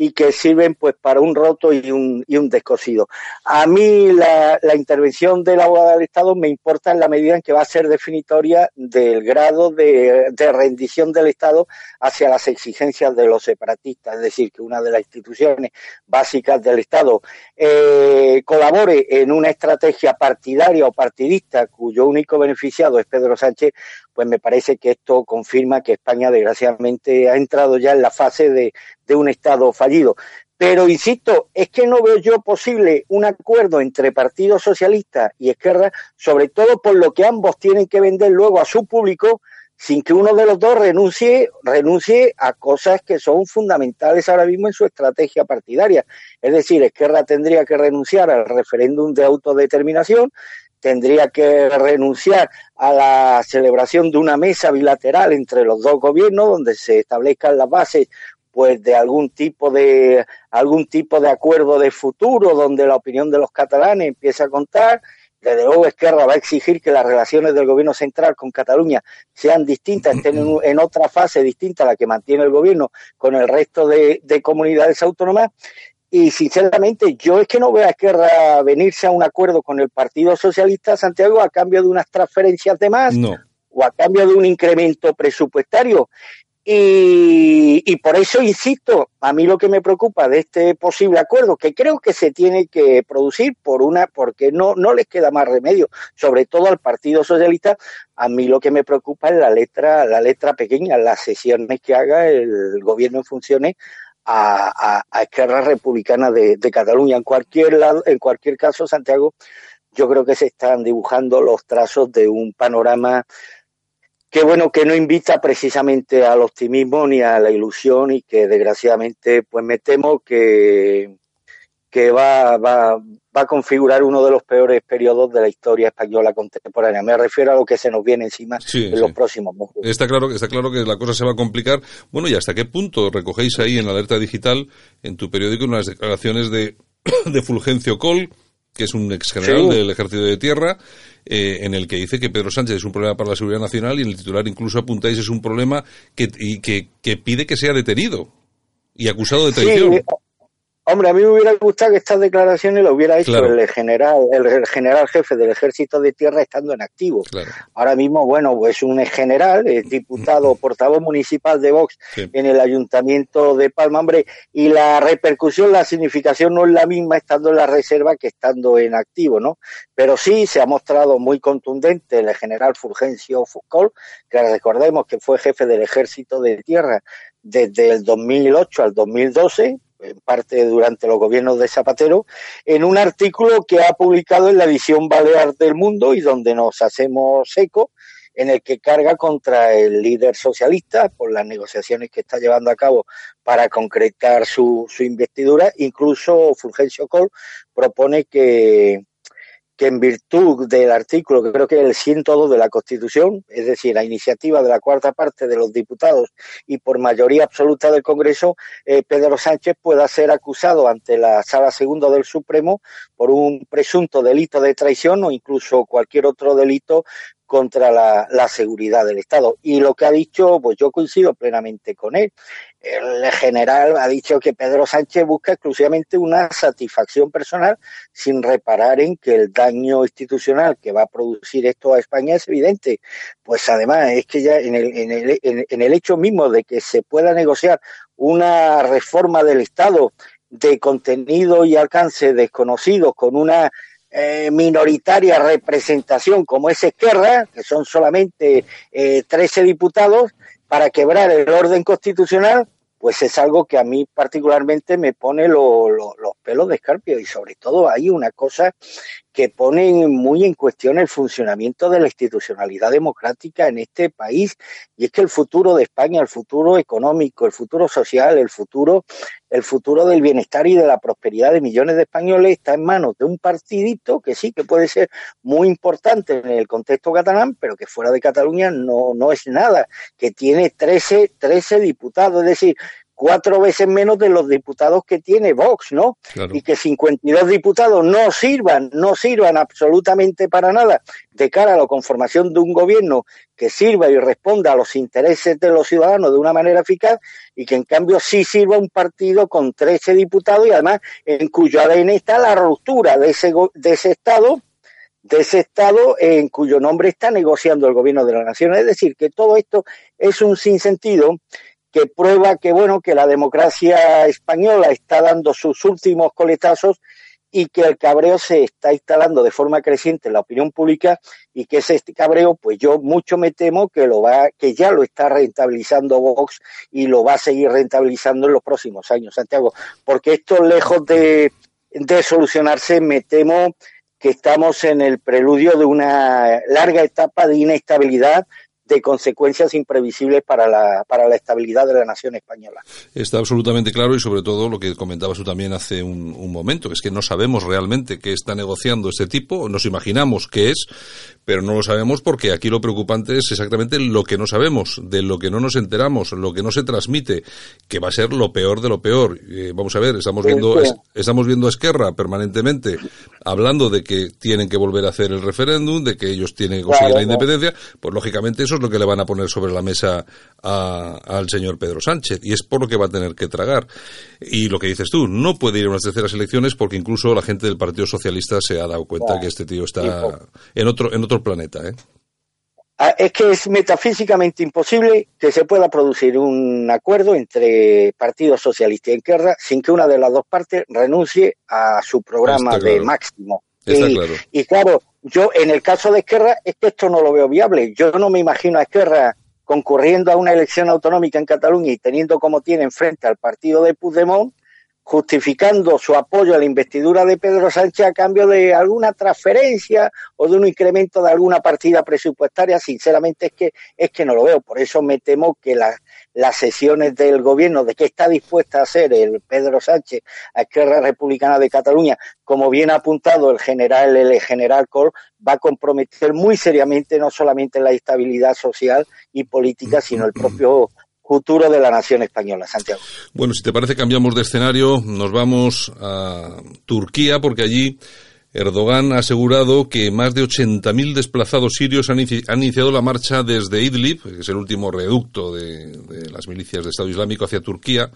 y que sirven pues para un roto y un, y un descosido. A mí la, la, intervención de la del Estado me importa en la medida en que va a ser definitoria del grado de, de, rendición del Estado hacia las exigencias de los separatistas, es decir, que una de las instituciones básicas del Estado eh, colabore en una estrategia partidaria o partidista cuyo único beneficiado es Pedro Sánchez, pues me parece que esto confirma que España desgraciadamente ha entrado ya en la fase de, de un Estado fallido. Pero insisto, es que no veo yo posible un acuerdo entre Partido Socialista y Esquerra, sobre todo por lo que ambos tienen que vender luego a su público, sin que uno de los dos renuncie, renuncie a cosas que son fundamentales ahora mismo en su estrategia partidaria. Es decir, Esquerra tendría que renunciar al referéndum de autodeterminación, tendría que renunciar a la celebración de una mesa bilateral entre los dos gobiernos donde se establezcan las bases pues de algún tipo de algún tipo de acuerdo de futuro donde la opinión de los catalanes empiece a contar desde luego Esquerra va a exigir que las relaciones del gobierno central con Cataluña sean distintas, estén en, en, otra fase distinta a la que mantiene el gobierno con el resto de comunidades autónomas. Y sinceramente, yo es que no veo a Esquerra venirse a un acuerdo con el Partido Socialista Santiago a cambio de unas transferencias de más no. o a cambio de un incremento presupuestario. Y, y, por eso insisto, a mí lo que me preocupa de este posible acuerdo, que creo que se tiene que producir por una, porque no, no les queda más remedio, sobre todo al Partido Socialista, a mí lo que me preocupa es la letra, la letra pequeña, las sesiones que haga el gobierno en funciones a, a, Esquerra Republicana de, de Cataluña. En cualquier lado, en cualquier caso, Santiago, yo creo que se están dibujando los trazos de un panorama que bueno que no invita precisamente al optimismo ni a la ilusión y que desgraciadamente pues me temo que que va, va, va a configurar uno de los peores periodos de la historia española contemporánea. Me refiero a lo que se nos viene encima en los próximos meses. Está claro, está claro que la cosa se va a complicar. Bueno, ¿y hasta qué punto recogéis ahí en la alerta digital, en tu periódico, unas declaraciones de, [COUGHS] de Fulgencio Col, que es un ex general del Ejército de Tierra, eh, en el que dice que Pedro Sánchez es un problema para la seguridad nacional y en el titular incluso apuntáis es un problema que, y que, que pide que sea detenido y acusado de traición. Hombre, a mí me hubiera gustado que estas declaraciones lo hubiera hecho el general, el, general jefe del Ejército de Tierra estando en activo. Ahora mismo, bueno, pues un general, es diputado, portavoz municipal de Vox en el Ayuntamiento de Palma, hombre, y la repercusión, la significación no es la misma estando en la reserva que estando en activo, ¿no? Pero sí se ha mostrado muy contundente el general Fulgencio Foucault, que recordemos que fue jefe del Ejército de Tierra desde el 2008 al 2012, en parte durante los gobiernos de Zapatero, en un artículo que ha publicado en la edición Balear del Mundo y donde nos hacemos eco, en el que carga contra el líder socialista por las negociaciones que está llevando a cabo para concretar su, su investidura. Incluso Fulgencio Col propone que, que en virtud del artículo, que creo que es el 102 de la Constitución, es decir, la iniciativa de la cuarta parte de los diputados y por mayoría absoluta del Congreso, eh, Pedro Sánchez pueda ser acusado ante la Sala Segunda del Supremo por un presunto delito de traición o incluso cualquier otro delito contra la, la, seguridad del Estado. Y lo que ha dicho, pues yo coincido plenamente con él. El general ha dicho que Pedro Sánchez busca exclusivamente una satisfacción personal sin reparar en que el daño institucional que va a producir esto a España es evidente. Pues además es que ya en el, en el, en el hecho mismo de que se pueda negociar una reforma del Estado de contenido y alcance desconocidos con una eh, minoritaria representación como es Esquerra, que son solamente eh, 13 diputados, para quebrar el orden constitucional, pues es algo que a mí particularmente me pone los pelos de escarpio y sobre todo hay una cosa que pone muy en cuestión el funcionamiento de la institucionalidad democrática en este país y es que el futuro de España, el futuro económico, el futuro social, el futuro el futuro del bienestar y de la prosperidad de millones de españoles está en manos de un partidito que sí que puede ser muy importante en el contexto catalán, pero que fuera de Cataluña no, no es nada, que tiene 13, 13 diputados, es decir, cuatro veces menos de los diputados que tiene Vox, ¿no? Y que 52 diputados no sirvan, no sirvan absolutamente para nada de cara a la conformación de un gobierno que sirva y responda a los intereses de los ciudadanos de una manera eficaz y que en cambio sí sirva un partido con 13 diputados y además en cuyo ADN está la ruptura de ese, de ese Estado de ese Estado en cuyo nombre está negociando el gobierno de la nación. Es decir, que todo esto es un sinsentido que prueba que bueno que la democracia española está dando sus últimos coletazos y que el cabreo se está instalando de forma creciente en la opinión pública y que ese cabreo, pues yo mucho me temo que lo va, que ya lo está rentabilizando Vox y lo va a seguir rentabilizando en los próximos años, Santiago, porque esto lejos de, de solucionarse, me temo que estamos en el preludio de una larga etapa de inestabilidad de consecuencias imprevisibles para la, para la estabilidad de la nación española. Está absolutamente claro y sobre todo lo que comentabas tú también hace un, un momento, que es que no sabemos realmente qué está negociando este tipo, nos imaginamos qué es, pero no lo sabemos porque aquí lo preocupante es exactamente lo que no sabemos, de lo que no nos enteramos, lo que no se transmite, que va a ser lo peor de lo peor. Eh, vamos a ver, estamos viendo, estamos viendo a Esquerra permanentemente hablando de que tienen que volver a hacer el referéndum, de que ellos tienen que conseguir la independencia, pues lógicamente eso lo que le van a poner sobre la mesa al señor Pedro Sánchez y es por lo que va a tener que tragar. Y lo que dices tú, no puede ir a unas terceras elecciones porque incluso la gente del Partido Socialista se ha dado cuenta que este tío está en otro, en otro planeta. ¿eh? Ah, es que es metafísicamente imposible que se pueda producir un acuerdo entre Partido Socialista y Esquerra sin que una de las dos partes renuncie a su programa de máximo. Y, claro, yo, en el caso de Esquerra, es que esto no lo veo viable. Yo no me imagino a Esquerra concurriendo a una elección autonómica en Cataluña y teniendo como tiene enfrente al partido de Puigdemont justificando su apoyo a la investidura de Pedro Sánchez a cambio de alguna transferencia o de un incremento de alguna partida presupuestaria, sinceramente es que es que no lo veo. Por eso me temo que las sesiones del gobierno, de qué está dispuesta a hacer el Pedro Sánchez a Esquerra Republicana de Cataluña, como bien ha apuntado el general, el general Col, va a comprometer muy seriamente no solamente la estabilidad social y política, sino el propio futuro de la nación española, Santiago. Bueno, si te parece, cambiamos de escenario, nos vamos a Turquía, porque allí Erdogan ha asegurado que más de 80.000 desplazados sirios han, iniciado la marcha desde Idlib, que es el último reducto de, de las milicias de Estado Islámico, hacia Turquía,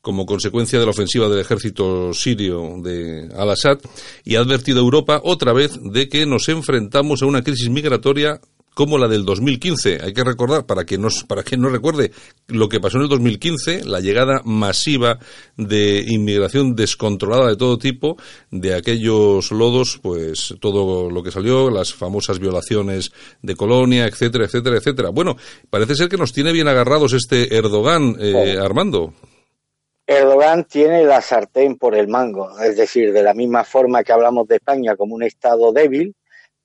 como consecuencia de la ofensiva del ejército sirio de Al-Assad, y ha advertido a Europa otra vez de que nos enfrentamos a una crisis migratoria como la del 2015. Hay que recordar, para que, nos, para que no recuerde, lo que pasó en el 2015, la llegada masiva de inmigración descontrolada de todo tipo, de aquellos lodos, pues todo lo que salió, las famosas violaciones de colonia, etcétera, etcétera, etcétera. Bueno, parece ser que nos tiene bien agarrados este Erdogan, eh, Armando. Erdogan tiene la sartén por el mango, es decir, de la misma forma que hablamos de España como un Estado débil,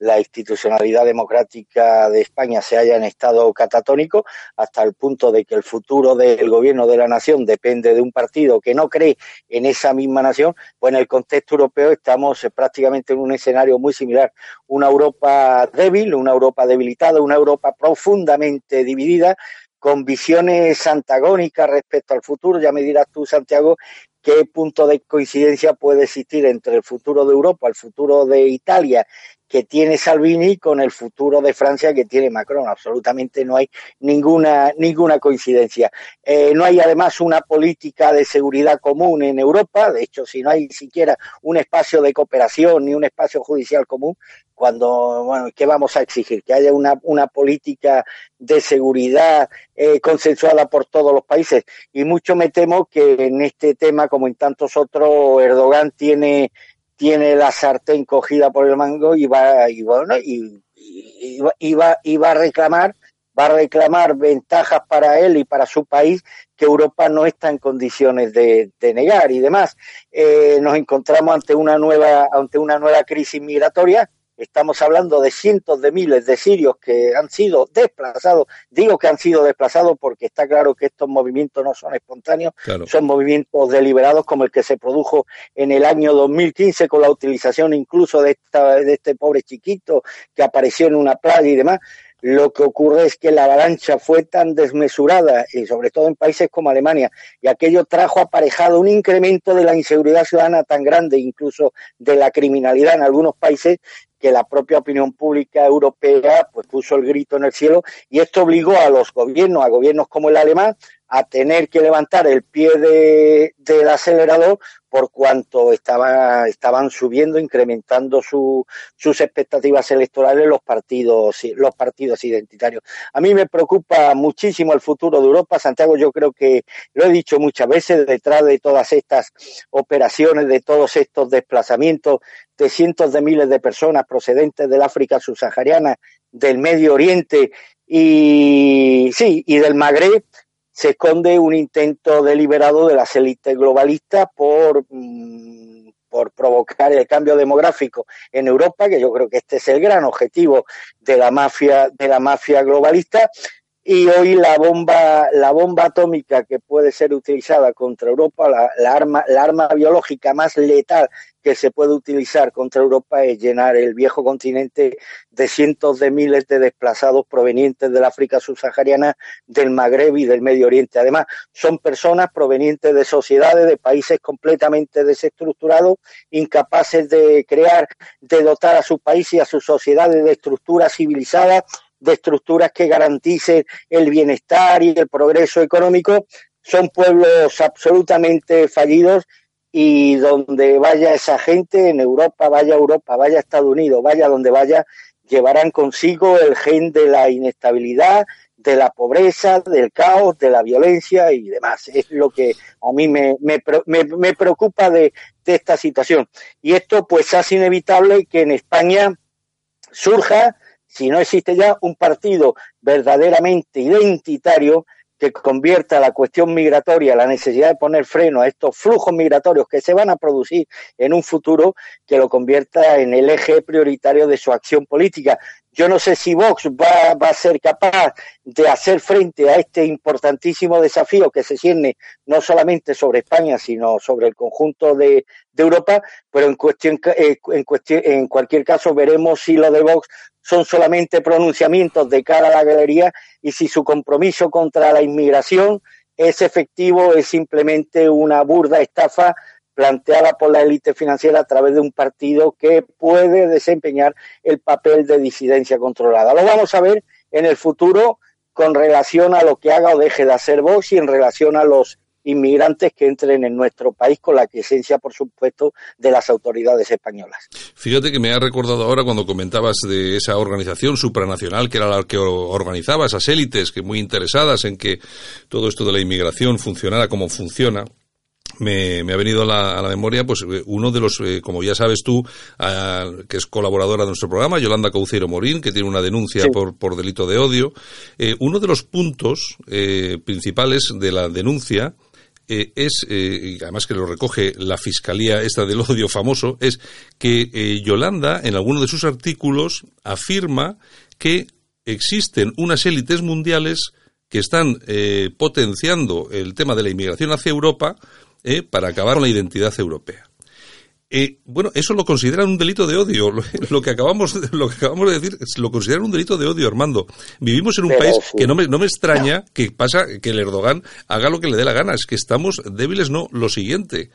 la institucionalidad democrática de España se haya en estado catatónico hasta el punto de que el futuro del gobierno de la nación depende de un partido que no cree en esa misma nación, pues en el contexto europeo estamos prácticamente en un escenario muy similar. Una Europa débil, una Europa debilitada, una Europa profundamente dividida, con visiones antagónicas respecto al futuro. Ya me dirás tú, Santiago, qué punto de coincidencia puede existir entre el futuro de Europa, el futuro de Italia que tiene Salvini con el futuro de Francia que tiene Macron. Absolutamente no hay ninguna, ninguna coincidencia. Eh, no hay además una política de seguridad común en Europa. De hecho, si no hay siquiera un espacio de cooperación ni un espacio judicial común, cuando, bueno, ¿qué vamos a exigir? Que haya una, una política de seguridad eh, consensuada por todos los países. Y mucho me temo que en este tema, como en tantos otros, Erdogan tiene tiene la sartén cogida por el mango y va y bueno y, y, va, y va a reclamar va a reclamar ventajas para él y para su país que Europa no está en condiciones de, negar y demás. Eh, nos encontramos ante una nueva ante una nueva crisis migratoria Estamos hablando de cientos de miles de sirios que han sido desplazados. Digo que han sido desplazados porque está claro que estos movimientos no son espontáneos, son movimientos deliberados como el que se produjo en el año 2015 con la utilización incluso de, esta, de este pobre chiquito que apareció en una playa y demás. Lo que ocurre es que la avalancha fue tan desmesurada, y sobre todo en países como Alemania, y aquello trajo aparejado un incremento de la inseguridad ciudadana tan grande, incluso de la criminalidad en algunos países, que la propia opinión pública europea pues puso el grito en el cielo y esto obligó a los gobiernos, a gobiernos como el alemán, a tener que levantar el pie de, del acelerador por cuanto estaba, estaban subiendo, incrementando su, sus expectativas electorales los partidos, los partidos identitarios. A mí me preocupa muchísimo el futuro de Europa. Santiago, yo creo que lo he dicho muchas veces, detrás de todas estas operaciones, de todos estos desplazamientos de cientos de miles de personas procedentes del África subsahariana, del Medio Oriente y sí, y del Magreb, se esconde un intento deliberado de las élites globalistas por, mm, por provocar el cambio demográfico en Europa, que yo creo que este es el gran objetivo de la mafia, de la mafia globalista, y hoy la bomba, la bomba atómica que puede ser utilizada contra Europa, la, arma, la arma biológica más letal que se puede utilizar contra Europa es llenar el viejo continente de cientos de miles de desplazados provenientes del África subsahariana, del Magreb y del Medio Oriente. Además, son personas provenientes de sociedades, de países completamente desestructurados, incapaces de crear, de dotar a su país y a sus sociedades de estructuras civilizadas de estructuras que garanticen el bienestar y el progreso económico, son pueblos absolutamente fallidos y donde vaya esa gente, en Europa, vaya Europa, vaya Estados Unidos, vaya donde vaya, llevarán consigo el gen de la inestabilidad, de la pobreza, del caos, de la violencia y demás. Es lo que a mí me, me, me preocupa de, de, esta situación. Y esto pues hace inevitable que en España surja si no existe ya un partido verdaderamente identitario que convierta la cuestión migratoria, la necesidad de poner freno a estos flujos migratorios que se van a producir en un futuro, que lo convierta en el eje prioritario de su acción política. Yo no sé si Vox va, a ser capaz de hacer frente a este importantísimo desafío que se cierne no solamente sobre España, sino sobre el conjunto de, Europa, pero en, cuestión, eh, en, cuestión, en cualquier caso veremos si lo de Vox son solamente pronunciamientos de cara a la galería y si su compromiso contra la inmigración es efectivo, es simplemente una burda estafa planteada por la élite financiera a través de un partido que puede desempeñar el papel de disidencia controlada. Lo vamos a ver en el futuro con relación a lo que haga o deje de hacer Vox y en relación a los inmigrantes que entren en nuestro país con la presencia, por supuesto, de las autoridades españolas. Fíjate que me ha recordado ahora cuando comentabas de esa organización supranacional que era la que organizaba esas élites que muy interesadas en que todo esto de la inmigración funcionara como funciona. Me, ha venido a la, memoria, pues eh, uno de los, eh, como ya sabes tú, que es colaboradora de nuestro programa, Yolanda Cauceiro Morín, que tiene una denuncia por, por delito de odio. Eh, uno de los puntos principales de la denuncia eh, es, eh, y además que lo recoge la Fiscalía esta del odio famoso, es que eh, Yolanda en alguno de sus artículos afirma que existen unas élites mundiales que están potenciando el tema de la inmigración hacia Europa para acabar con la identidad europea. Eh, bueno, eso lo consideran un delito de odio. [LAUGHS] Lo, que acabamos, lo que acabamos de decir, lo consideran un delito de odio, Armando. Vivimos en un país que no me, no me extraña que pasa que el Erdogan haga lo que le dé la gana. Es que estamos débiles, no. Lo siguiente.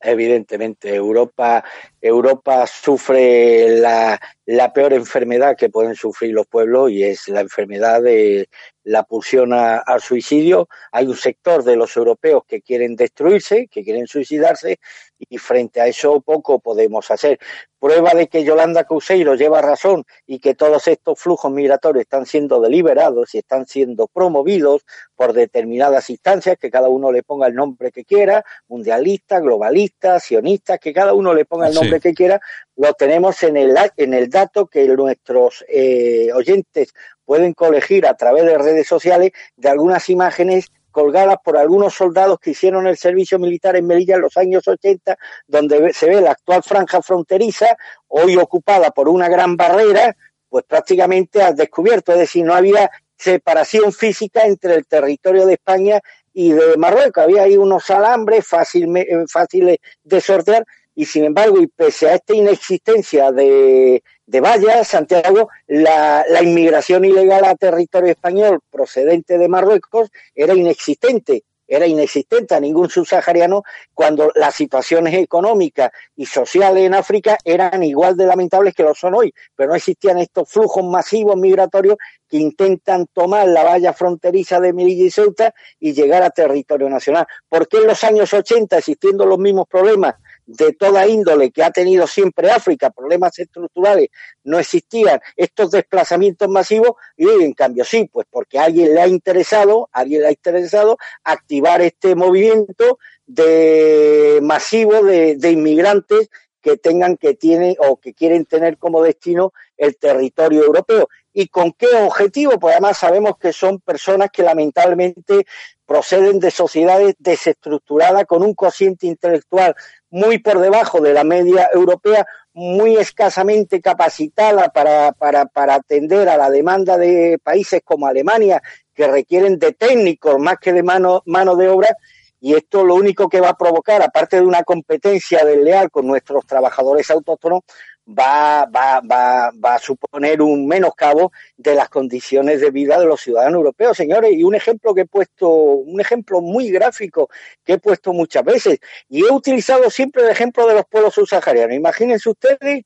Evidentemente, Europa, Europa sufre la, la peor enfermedad que pueden sufrir los pueblos y es la enfermedad de la pulsión al suicidio. Hay un sector de los europeos que quieren destruirse, que quieren suicidarse y frente a eso poco podemos hacer. Prueba de que Yolanda Couseiro lleva razón y que todos estos flujos migratorios están siendo deliberados y están siendo promovidos por determinadas instancias, que cada uno le ponga el nombre que quiera, mundialista, globalista, sionista, que cada uno le ponga el nombre que quiera, lo tenemos en el, en el dato que nuestros eh, oyentes pueden colegir a través de redes sociales de algunas imágenes colgadas por algunos soldados que hicieron el servicio militar en Melilla en los años 80, donde se ve la actual franja fronteriza, hoy ocupada por una gran barrera, pues prácticamente al descubierto, es decir, no había separación física entre el territorio de España y de Marruecos, había ahí unos alambres fáciles de sortear, y sin embargo, y pese a esta inexistencia de, de vallas, Santiago, la, la, inmigración ilegal a territorio español procedente de Marruecos era inexistente, era inexistente a ningún subsahariano cuando las situaciones económicas y sociales en África eran igual de lamentables que lo son hoy, pero no existían estos flujos masivos migratorios que intentan tomar la valla fronteriza de Melilla y Ceuta y llegar a territorio nacional. ¿Por qué en los años 80, existiendo los mismos problemas, de toda índole que ha tenido siempre África, problemas estructurales, no existían estos desplazamientos masivos y hoy en cambio sí, pues porque a alguien le ha interesado, a alguien le ha interesado activar este movimiento de masivo de, de inmigrantes que tengan que tienen o que quieren tener como destino el territorio europeo. ¿Y con qué objetivo? Pues además sabemos que son personas que lamentablemente proceden de sociedades desestructuradas con un cociente intelectual muy por debajo de la media europea, muy escasamente capacitada para, para, para atender a la demanda de países como Alemania, que requieren de técnicos más que de mano, mano de obra, y esto lo único que va a provocar, aparte de una competencia desleal con nuestros trabajadores autóctonos, va, va, va, va a suponer un menoscabo de las condiciones de vida de los ciudadanos europeos, señores. Y un ejemplo que he puesto, un ejemplo muy gráfico que he puesto muchas veces, y he utilizado siempre el ejemplo de los pueblos subsaharianos. Imagínense ustedes,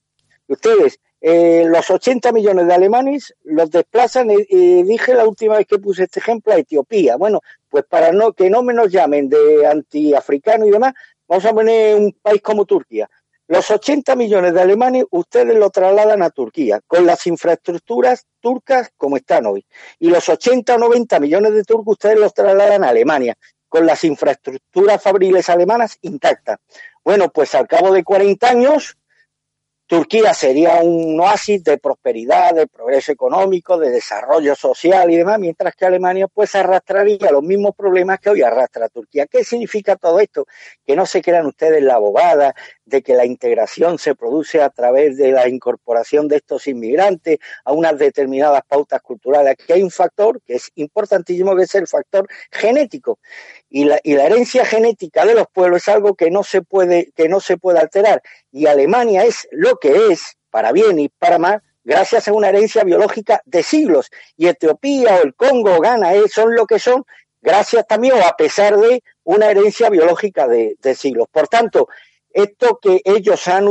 ustedes, eh, los 80 millones de alemanes los desplazan, y, dije la última vez que puse este ejemplo, a Etiopía. Bueno, pues para no que no me nos llamen de antiafricano y demás, vamos a poner un país como Turquía los 80 millones de alemanes ustedes lo trasladan a Turquía, con las infraestructuras turcas como están hoy. Y los 80 o 90 millones de turcos ustedes los trasladan a Alemania, con las infraestructuras fabriles alemanas intactas. Bueno, pues al cabo de 40 años, Turquía sería un oasis de prosperidad, de progreso económico, de desarrollo social y demás, mientras que Alemania pues arrastraría los mismos problemas que hoy arrastra Turquía. ¿Qué significa todo esto? Que no se crean ustedes la abogada de que la integración se produce a través de la incorporación de estos inmigrantes a unas determinadas pautas culturales. Aquí hay un factor que es importantísimo, que es el factor genético. Y la, y la herencia genética de los pueblos es algo que no se puede, que no se puede alterar. Y Alemania es lo que es, para bien y para mal, gracias a una herencia biológica de siglos. Y Etiopía o el Congo o Ghana eh, son lo que son gracias también o a pesar de una herencia biológica de, siglos. Por tanto, esto que ellos han,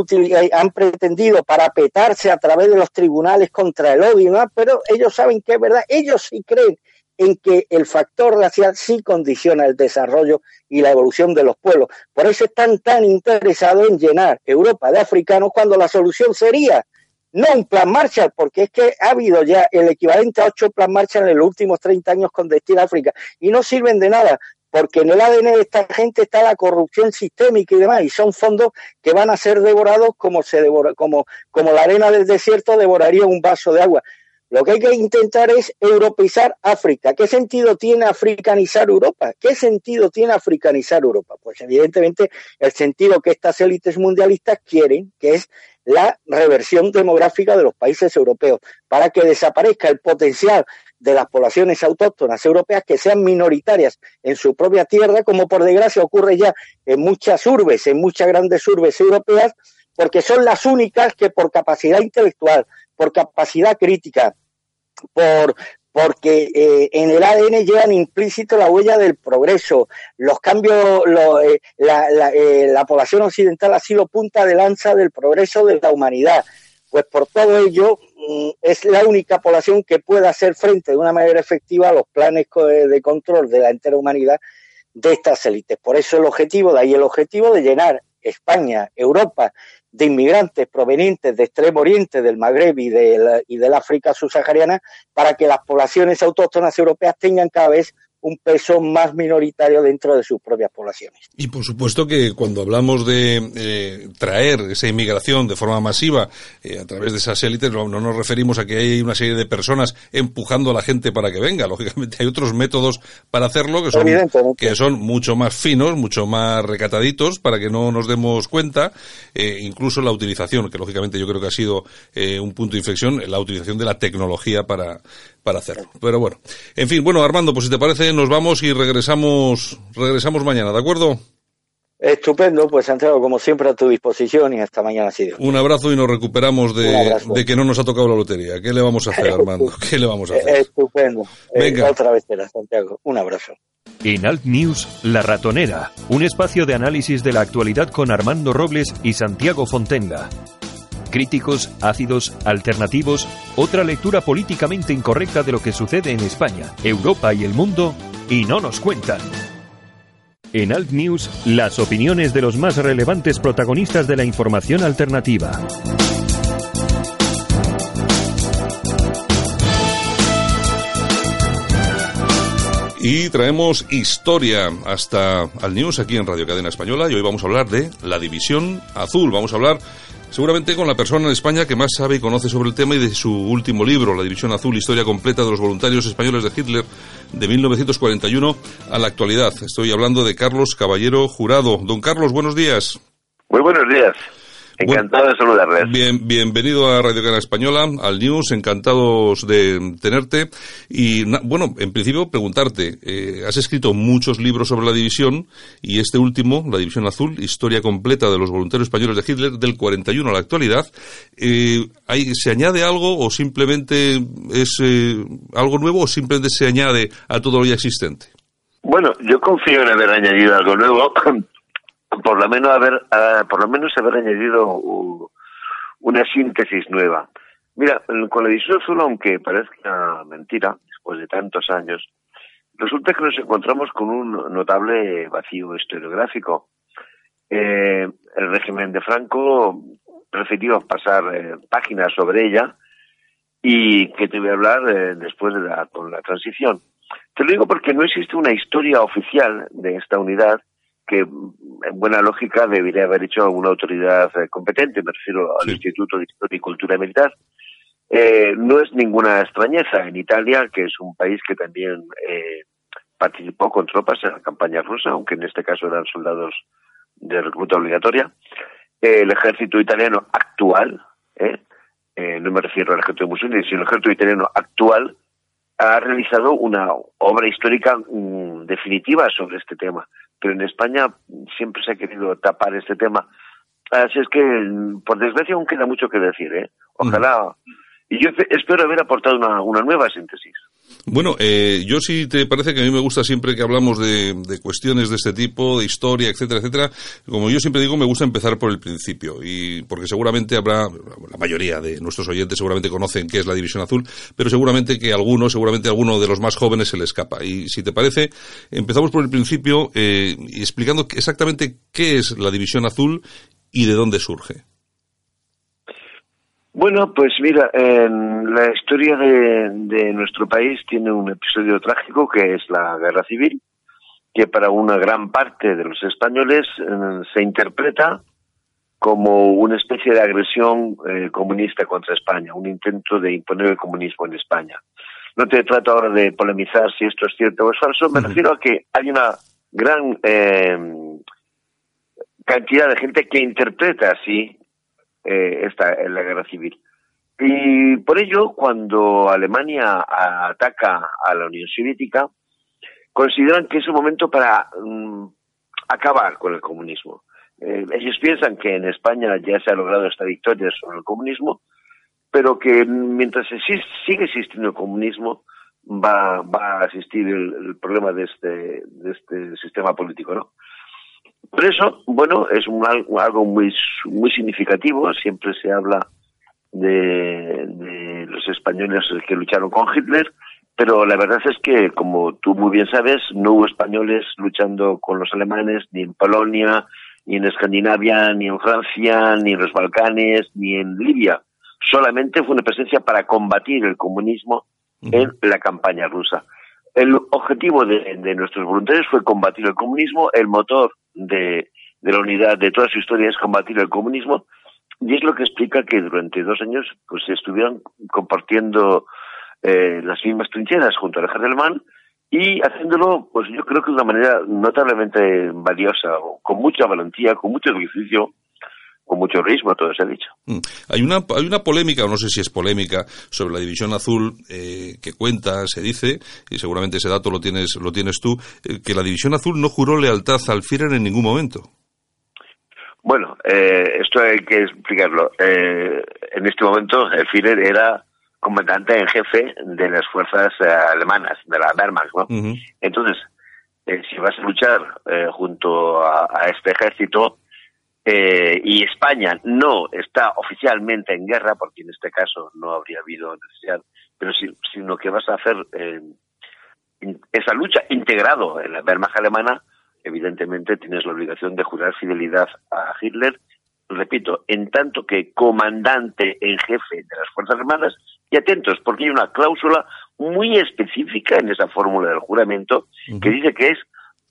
han pretendido para petarse a través de los tribunales contra el odio, pero ellos saben que es verdad, ellos sí creen en que el factor racial sí condiciona el desarrollo y la evolución de los pueblos. Por eso están tan interesados en llenar Europa de africanos cuando la solución sería no un plan Marshall, porque es que ha habido ya el equivalente a ocho plan Marshall en los últimos 30 años con destino a África y no sirven de nada, porque en el ADN de esta gente está la corrupción sistémica y demás, y son fondos que van a ser devorados como se devora, como, como la arena del desierto devoraría un vaso de agua. Lo que hay que intentar es europeizar África. ¿Qué sentido tiene africanizar Europa? ¿Qué sentido tiene africanizar Europa? Pues evidentemente el sentido que estas élites mundialistas quieren, que es la reversión demográfica de los países europeos, para que desaparezca el potencial de las poblaciones autóctonas europeas que sean minoritarias en su propia tierra, como por desgracia ocurre ya en muchas urbes, en muchas grandes urbes europeas, porque son las únicas que por capacidad intelectual, por capacidad crítica, por porque eh, en el ADN llevan implícito la huella del progreso. Los cambios, eh, eh, la, población occidental ha sido punta de lanza del progreso de la humanidad. Pues por todo ello mm, es la única población que puede hacer frente de una manera efectiva a los planes de control de la entera humanidad de estas élites. Por eso el objetivo, de ahí el objetivo de llenar España, Europa de inmigrantes provenientes de Extremo Oriente, del Magreb y, del, y del África subsahariana para que las poblaciones autóctonas europeas tengan cada vez un peso más minoritario dentro de sus propias poblaciones. Y por supuesto que cuando hablamos de eh, traer esa inmigración de forma masiva eh, a través de esas élites, no, nos referimos a que hay una serie de personas empujando a la gente para que venga. Lógicamente hay otros métodos para hacerlo que son, que son mucho más finos, mucho más recataditos para que no nos demos cuenta. Eh, incluso la utilización, que lógicamente yo creo que ha sido un punto de inflexión, la utilización de la tecnología para, para hacerlo. Pero bueno, en fin, bueno, Armando, pues si te parece, nos vamos y regresamos, regresamos mañana, ¿de acuerdo? Estupendo, pues Santiago, como siempre a tu disposición y hasta mañana sido. Un abrazo y nos recuperamos de, que no nos ha tocado la lotería. ¿Qué le vamos a hacer, [LAUGHS] Armando? ¿Qué le vamos a hacer? Estupendo. Eh, Venga. otra vez será, Santiago. Un abrazo. En Alt News, La Ratonera, un espacio de análisis de la actualidad con Armando Robles y Santiago Fontenga críticos, ácidos, alternativos, otra lectura políticamente incorrecta de lo que sucede en España, Europa y el mundo, y no nos cuentan. En Alt News, las opiniones de los más relevantes protagonistas de la información alternativa. Y traemos historia hasta Alt News aquí en Radio Cadena Española y hoy vamos a hablar de la División Azul. Vamos a hablar Seguramente con la persona en España que más sabe y conoce sobre el tema y de su último libro, La División Azul, Historia completa de los voluntarios españoles de Hitler, de 1941 a la actualidad. Estoy hablando de Carlos Caballero Jurado. Don Carlos, buenos días. Muy buenos días. Encantado de saludarles. Bien, bienvenido a Radio Canal Española, al News, encantados de tenerte. Y bueno, en principio preguntarte, eh, has escrito muchos libros sobre la división y este último, La División Azul, historia completa de los voluntarios españoles de Hitler del 41 a la actualidad. Eh, ¿Se añade algo o simplemente es eh, algo nuevo o simplemente se añade a todo lo ya existente? Bueno, yo confío en haber añadido algo nuevo por lo menos haber, uh, por lo menos haber añadido una síntesis nueva. Mira, con la edición azul, aunque parezca mentira, después de tantos años, resulta que nos encontramos con un notable vacío historiográfico. Eh, el régimen de Franco prefirió pasar eh, páginas sobre ella y que te voy a hablar eh, después de la, con la transición. Te lo digo porque no existe una historia oficial de esta unidad que en buena lógica debería haber hecho alguna autoridad eh, competente, me refiero al Instituto de Historia y Cultura Militar. Eh, no es ninguna extrañeza en Italia, que es un país que también eh, participó con tropas en la campaña rusa, aunque en este caso eran soldados de recluta obligatoria. el ejército italiano actual, no me refiero al ejército de Mussolini, sino el ejército italiano actual, ha realizado una obra histórica mm, definitiva sobre este tema pero en España siempre se ha querido tapar este tema. Así es que, por desgracia, aún queda mucho que decir, ¿eh? Ojalá. Y yo espero haber aportado una, una nueva síntesis. Bueno, eh, yo sí te parece que a mí me gusta siempre que hablamos de, cuestiones de este tipo, de historia, etcétera, etcétera. Como yo siempre digo, me gusta empezar por el principio y porque seguramente habrá, la mayoría de nuestros oyentes seguramente conocen qué es la División Azul, pero seguramente que alguno, seguramente alguno de los más jóvenes se le escapa. Y si te parece, empezamos por el principio eh, explicando exactamente qué es la División Azul y de dónde surge. Bueno, pues mira, en la historia de, nuestro país tiene un episodio trágico que es la guerra civil, que para una gran parte de los españoles eh, se interpreta como una especie de agresión eh, comunista contra España, un intento de imponer el comunismo en España. No te trato ahora de polemizar si esto es cierto o es falso, me refiero a que hay una gran eh, cantidad de gente que interpreta así eh, esta, en la guerra civil. Y por ello, cuando Alemania ataca a la Unión Soviética, consideran que es un momento para mm, acabar con el comunismo. Eh, ellos piensan que en España ya se ha logrado esta victoria sobre el comunismo, pero que mientras sigue existiendo el comunismo, va, va a existir el, problema de este, de este sistema político, ¿no? Por eso, bueno, es un, algo muy, muy significativo. Siempre se habla de, los españoles que lucharon con Hitler, pero la verdad es que, como tú muy bien sabes, no hubo españoles luchando con los alemanes ni en Polonia, ni en Escandinavia, ni en Francia, ni en los Balcanes, ni en Libia. Solamente fue una presencia para combatir el comunismo en la campaña rusa. El objetivo de, nuestros voluntarios fue combatir el comunismo, el motor de, la unidad de toda su historia es combatir el comunismo, y es lo que explica que durante dos años pues estuvieron compartiendo eh, las mismas trincheras junto al ejército alemán y haciéndolo, pues yo creo que de una manera notablemente valiosa, con mucha valentía, con mucho sacrificio, con mucho ritmo, todo se ha dicho. Mm. Hay una, hay una polémica, o no sé si es polémica, sobre la división azul eh, que cuenta, se dice, y seguramente ese dato lo tienes, lo tienes tú, eh, que la división azul no juró lealtad al Führer en ningún momento. Bueno, eh, esto hay que explicarlo. en este momento el Führer era comandante en jefe de las fuerzas alemanas, de la Wehrmacht, ¿no? Entonces, si vas a luchar junto a este ejército, eh, y España no está oficialmente en guerra, porque en este caso no habría habido necesidad, pero sino que vas a hacer eh, esa lucha integrado en la Wehrmacht alemana, evidentemente tienes la obligación de jurar fidelidad a Hitler, repito, en tanto que comandante en jefe de las Fuerzas Armadas, y atentos, porque hay una cláusula muy específica en esa fórmula del juramento que dice que es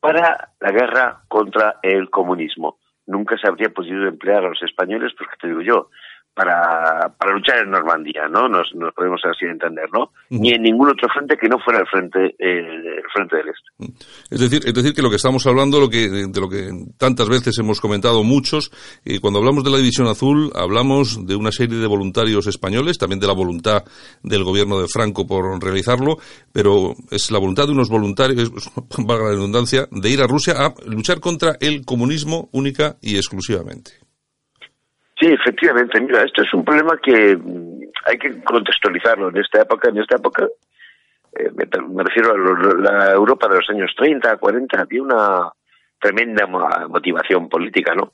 para la guerra contra el comunismo nunca se habría podido emplear a los españoles, porque te digo yo, para, para luchar en Normandía, ¿no? Nos, nos podemos así entender, ¿no? Ni en ningún otro frente que no fuera el frente, eh, el frente del este. Es decir, es decir que lo que estamos hablando, lo que, de lo que tantas veces hemos comentado muchos, y cuando hablamos de la División Azul, hablamos de una serie de voluntarios españoles, también de la voluntad del gobierno de Franco por realizarlo, pero es la voluntad de unos voluntarios, [LAUGHS] valga la redundancia, de ir a Rusia a luchar contra el comunismo única y exclusivamente. Sí, efectivamente. Mira, esto es un problema que mm, hay que contextualizarlo en esta época. En esta época, eh, me, refiero a la Europa de los años 30, 40, había una tremenda motivación política, ¿no?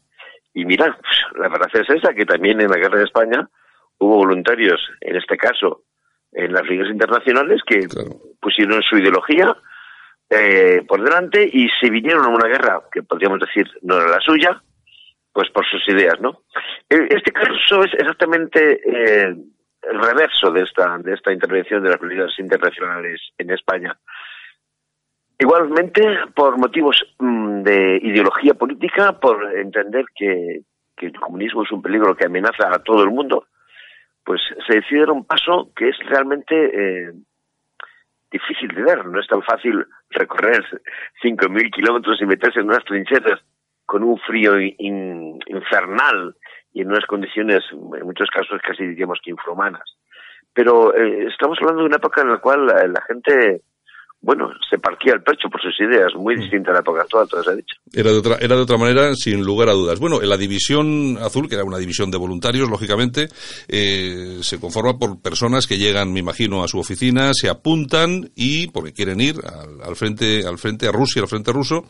Y mira, pues, la verdad es esa, que también en la guerra de España hubo voluntarios, en este caso, en las ligas internacionales, que pusieron su ideología eh, por delante y se vinieron a una guerra que podríamos decir no era la suya, pues por sus ideas, ¿no? Eh, este caso es exactamente eh, el reverso de esta, de esta intervención de las políticas internacionales en España. Igualmente, por motivos mm, de ideología política, por entender que, el comunismo es un peligro que amenaza a todo el mundo, pues se decide un paso que es realmente eh, difícil de dar. No es tan fácil recorrer 5.000 kilómetros y meterse en unas trincheras con un frío infernal y en unas condiciones, en muchos casos, casi diríamos que infrahumanas. Pero eh, estamos hablando de una época en la cual la gente bueno, se partía el pecho por sus ideas, muy mm. distinta a la época actual, todo se ha dicho. Era de, otra, era de otra manera, sin lugar a dudas. Bueno, en la división azul, que era una división de voluntarios, lógicamente, eh, se conforma por personas que llegan, me imagino, a su oficina, se apuntan y, porque quieren ir al, frente, al frente a Rusia, al frente ruso,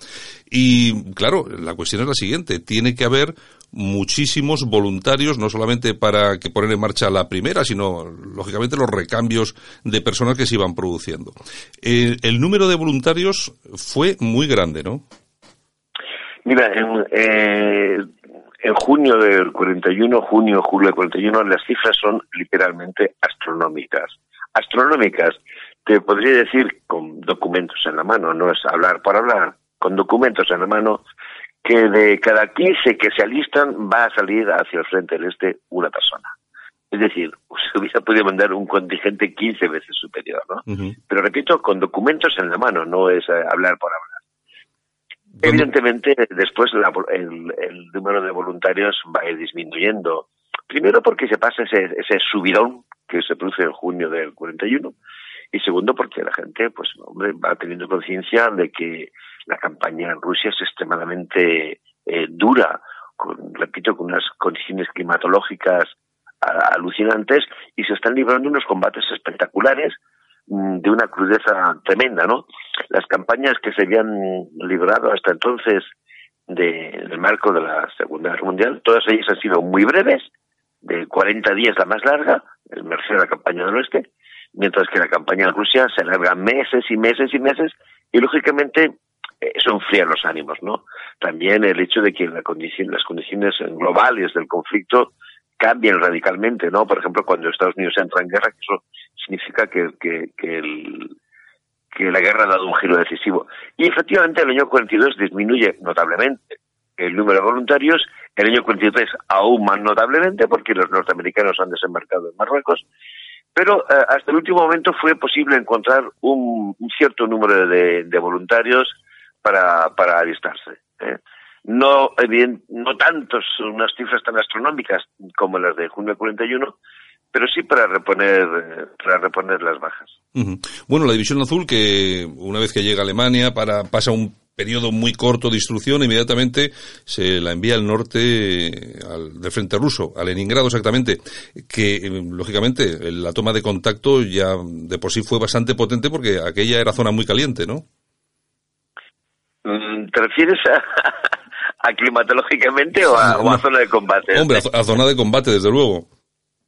y claro, la cuestión es la siguiente, tiene que haber muchísimos voluntarios, no solamente para que poner en marcha la primera, sino lógicamente los recambios de personas que se iban produciendo. Eh, el número de voluntarios fue muy grande, ¿no? Mira, en, eh, en junio del 41, junio, julio del 41, las cifras son literalmente astronómicas. Astronómicas, te podría decir con documentos en la mano, no es hablar por hablar, con documentos en la mano, que de cada 15 que se alistan va a salir hacia el frente del este una persona. Es decir, [LAUGHS] se hubiera podido mandar un contingente 15 veces superior, ¿no? Pero repito, con documentos en la mano, no es eh, hablar por hablar. Evidentemente, después el, número de voluntarios va a ir disminuyendo. Primero porque se pasa ese, ese subidón que se produce en junio del 41 y segundo porque la gente, pues, hombre, va teniendo conciencia de que la campaña en Rusia es extremadamente eh, dura, con, repito, con unas condiciones climatológicas alucinantes y se están librando unos combates espectaculares mm, de una crudeza tremenda, ¿no? Las campañas que se habían librado hasta entonces de, en el marco de la Segunda Guerra Mundial, todas ellas han sido muy breves, de 40 días la más larga, el merced de la campaña del oeste, mientras que la campaña en Rusia se alarga meses y meses y meses, y lógicamente eso enfría los ánimos, ¿no? También el hecho de que la condición, las condiciones globales del conflicto cambien radicalmente, ¿no? Por ejemplo, cuando Estados Unidos entra en guerra, eso significa que, que, que, el, que la guerra ha dado un giro decisivo. Y efectivamente el año 42 disminuye notablemente el número de voluntarios, el año 43 aún más notablemente porque los norteamericanos han desembarcado en Marruecos, pero eh, hasta el último momento fue posible encontrar un, cierto número de voluntarios para, para alistarse. ¿eh? No, bien, no tantos, unas cifras tan astronómicas como las de junio 41, pero sí para reponer, para reponer las bajas. Bueno, la División Azul, que una vez que llega a Alemania, para, pasa un periodo muy corto de instrucción, inmediatamente se la envía al norte al, del frente ruso, a Leningrado exactamente, que lógicamente la toma de contacto ya de por sí fue bastante potente porque aquella era zona muy caliente, ¿no? Mm, ¿Te refieres a, [LAUGHS] climatológicamente o a, zona de combate? Hombre, a, zona de combate, desde luego.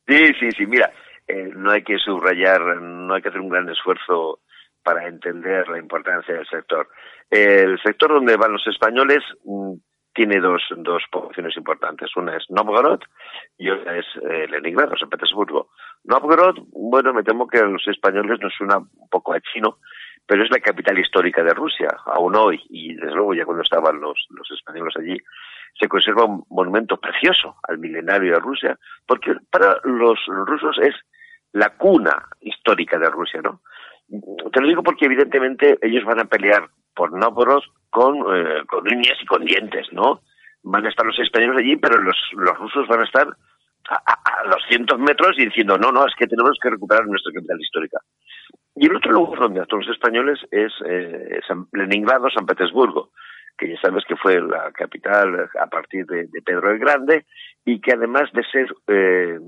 Sí, sí, sí. Mira, eh, no hay que subrayar, no hay que hacer un gran esfuerzo para entender la importancia del sector. el sector donde van los españoles mm, tiene dos, dos poblaciones importantes. Una es Novgorod y otra es eh, Leningrado, San Petersburgo. Novgorod, bueno, me temo que a los españoles nos suena un poco a chino, pero es la capital histórica de Rusia, aún hoy, y desde luego ya cuando estaban los, los españoles allí, se conserva un monumento precioso al milenario de Rusia, porque para los rusos es la cuna histórica de Rusia, ¿no? Te lo digo porque evidentemente ellos van a pelear por Novgorod con, eh, con uñas y con dientes, ¿no? Van a estar los españoles allí, pero los, los rusos van a estar a, a, a 200 metros y diciendo, no, no, es que tenemos que recuperar nuestra capital histórica. Y el otro lugar donde actúan los españoles es eh, San, Leningrado, San Petersburgo, que ya sabes que fue la capital a partir de, Pedro el Grande y que además de ser eh,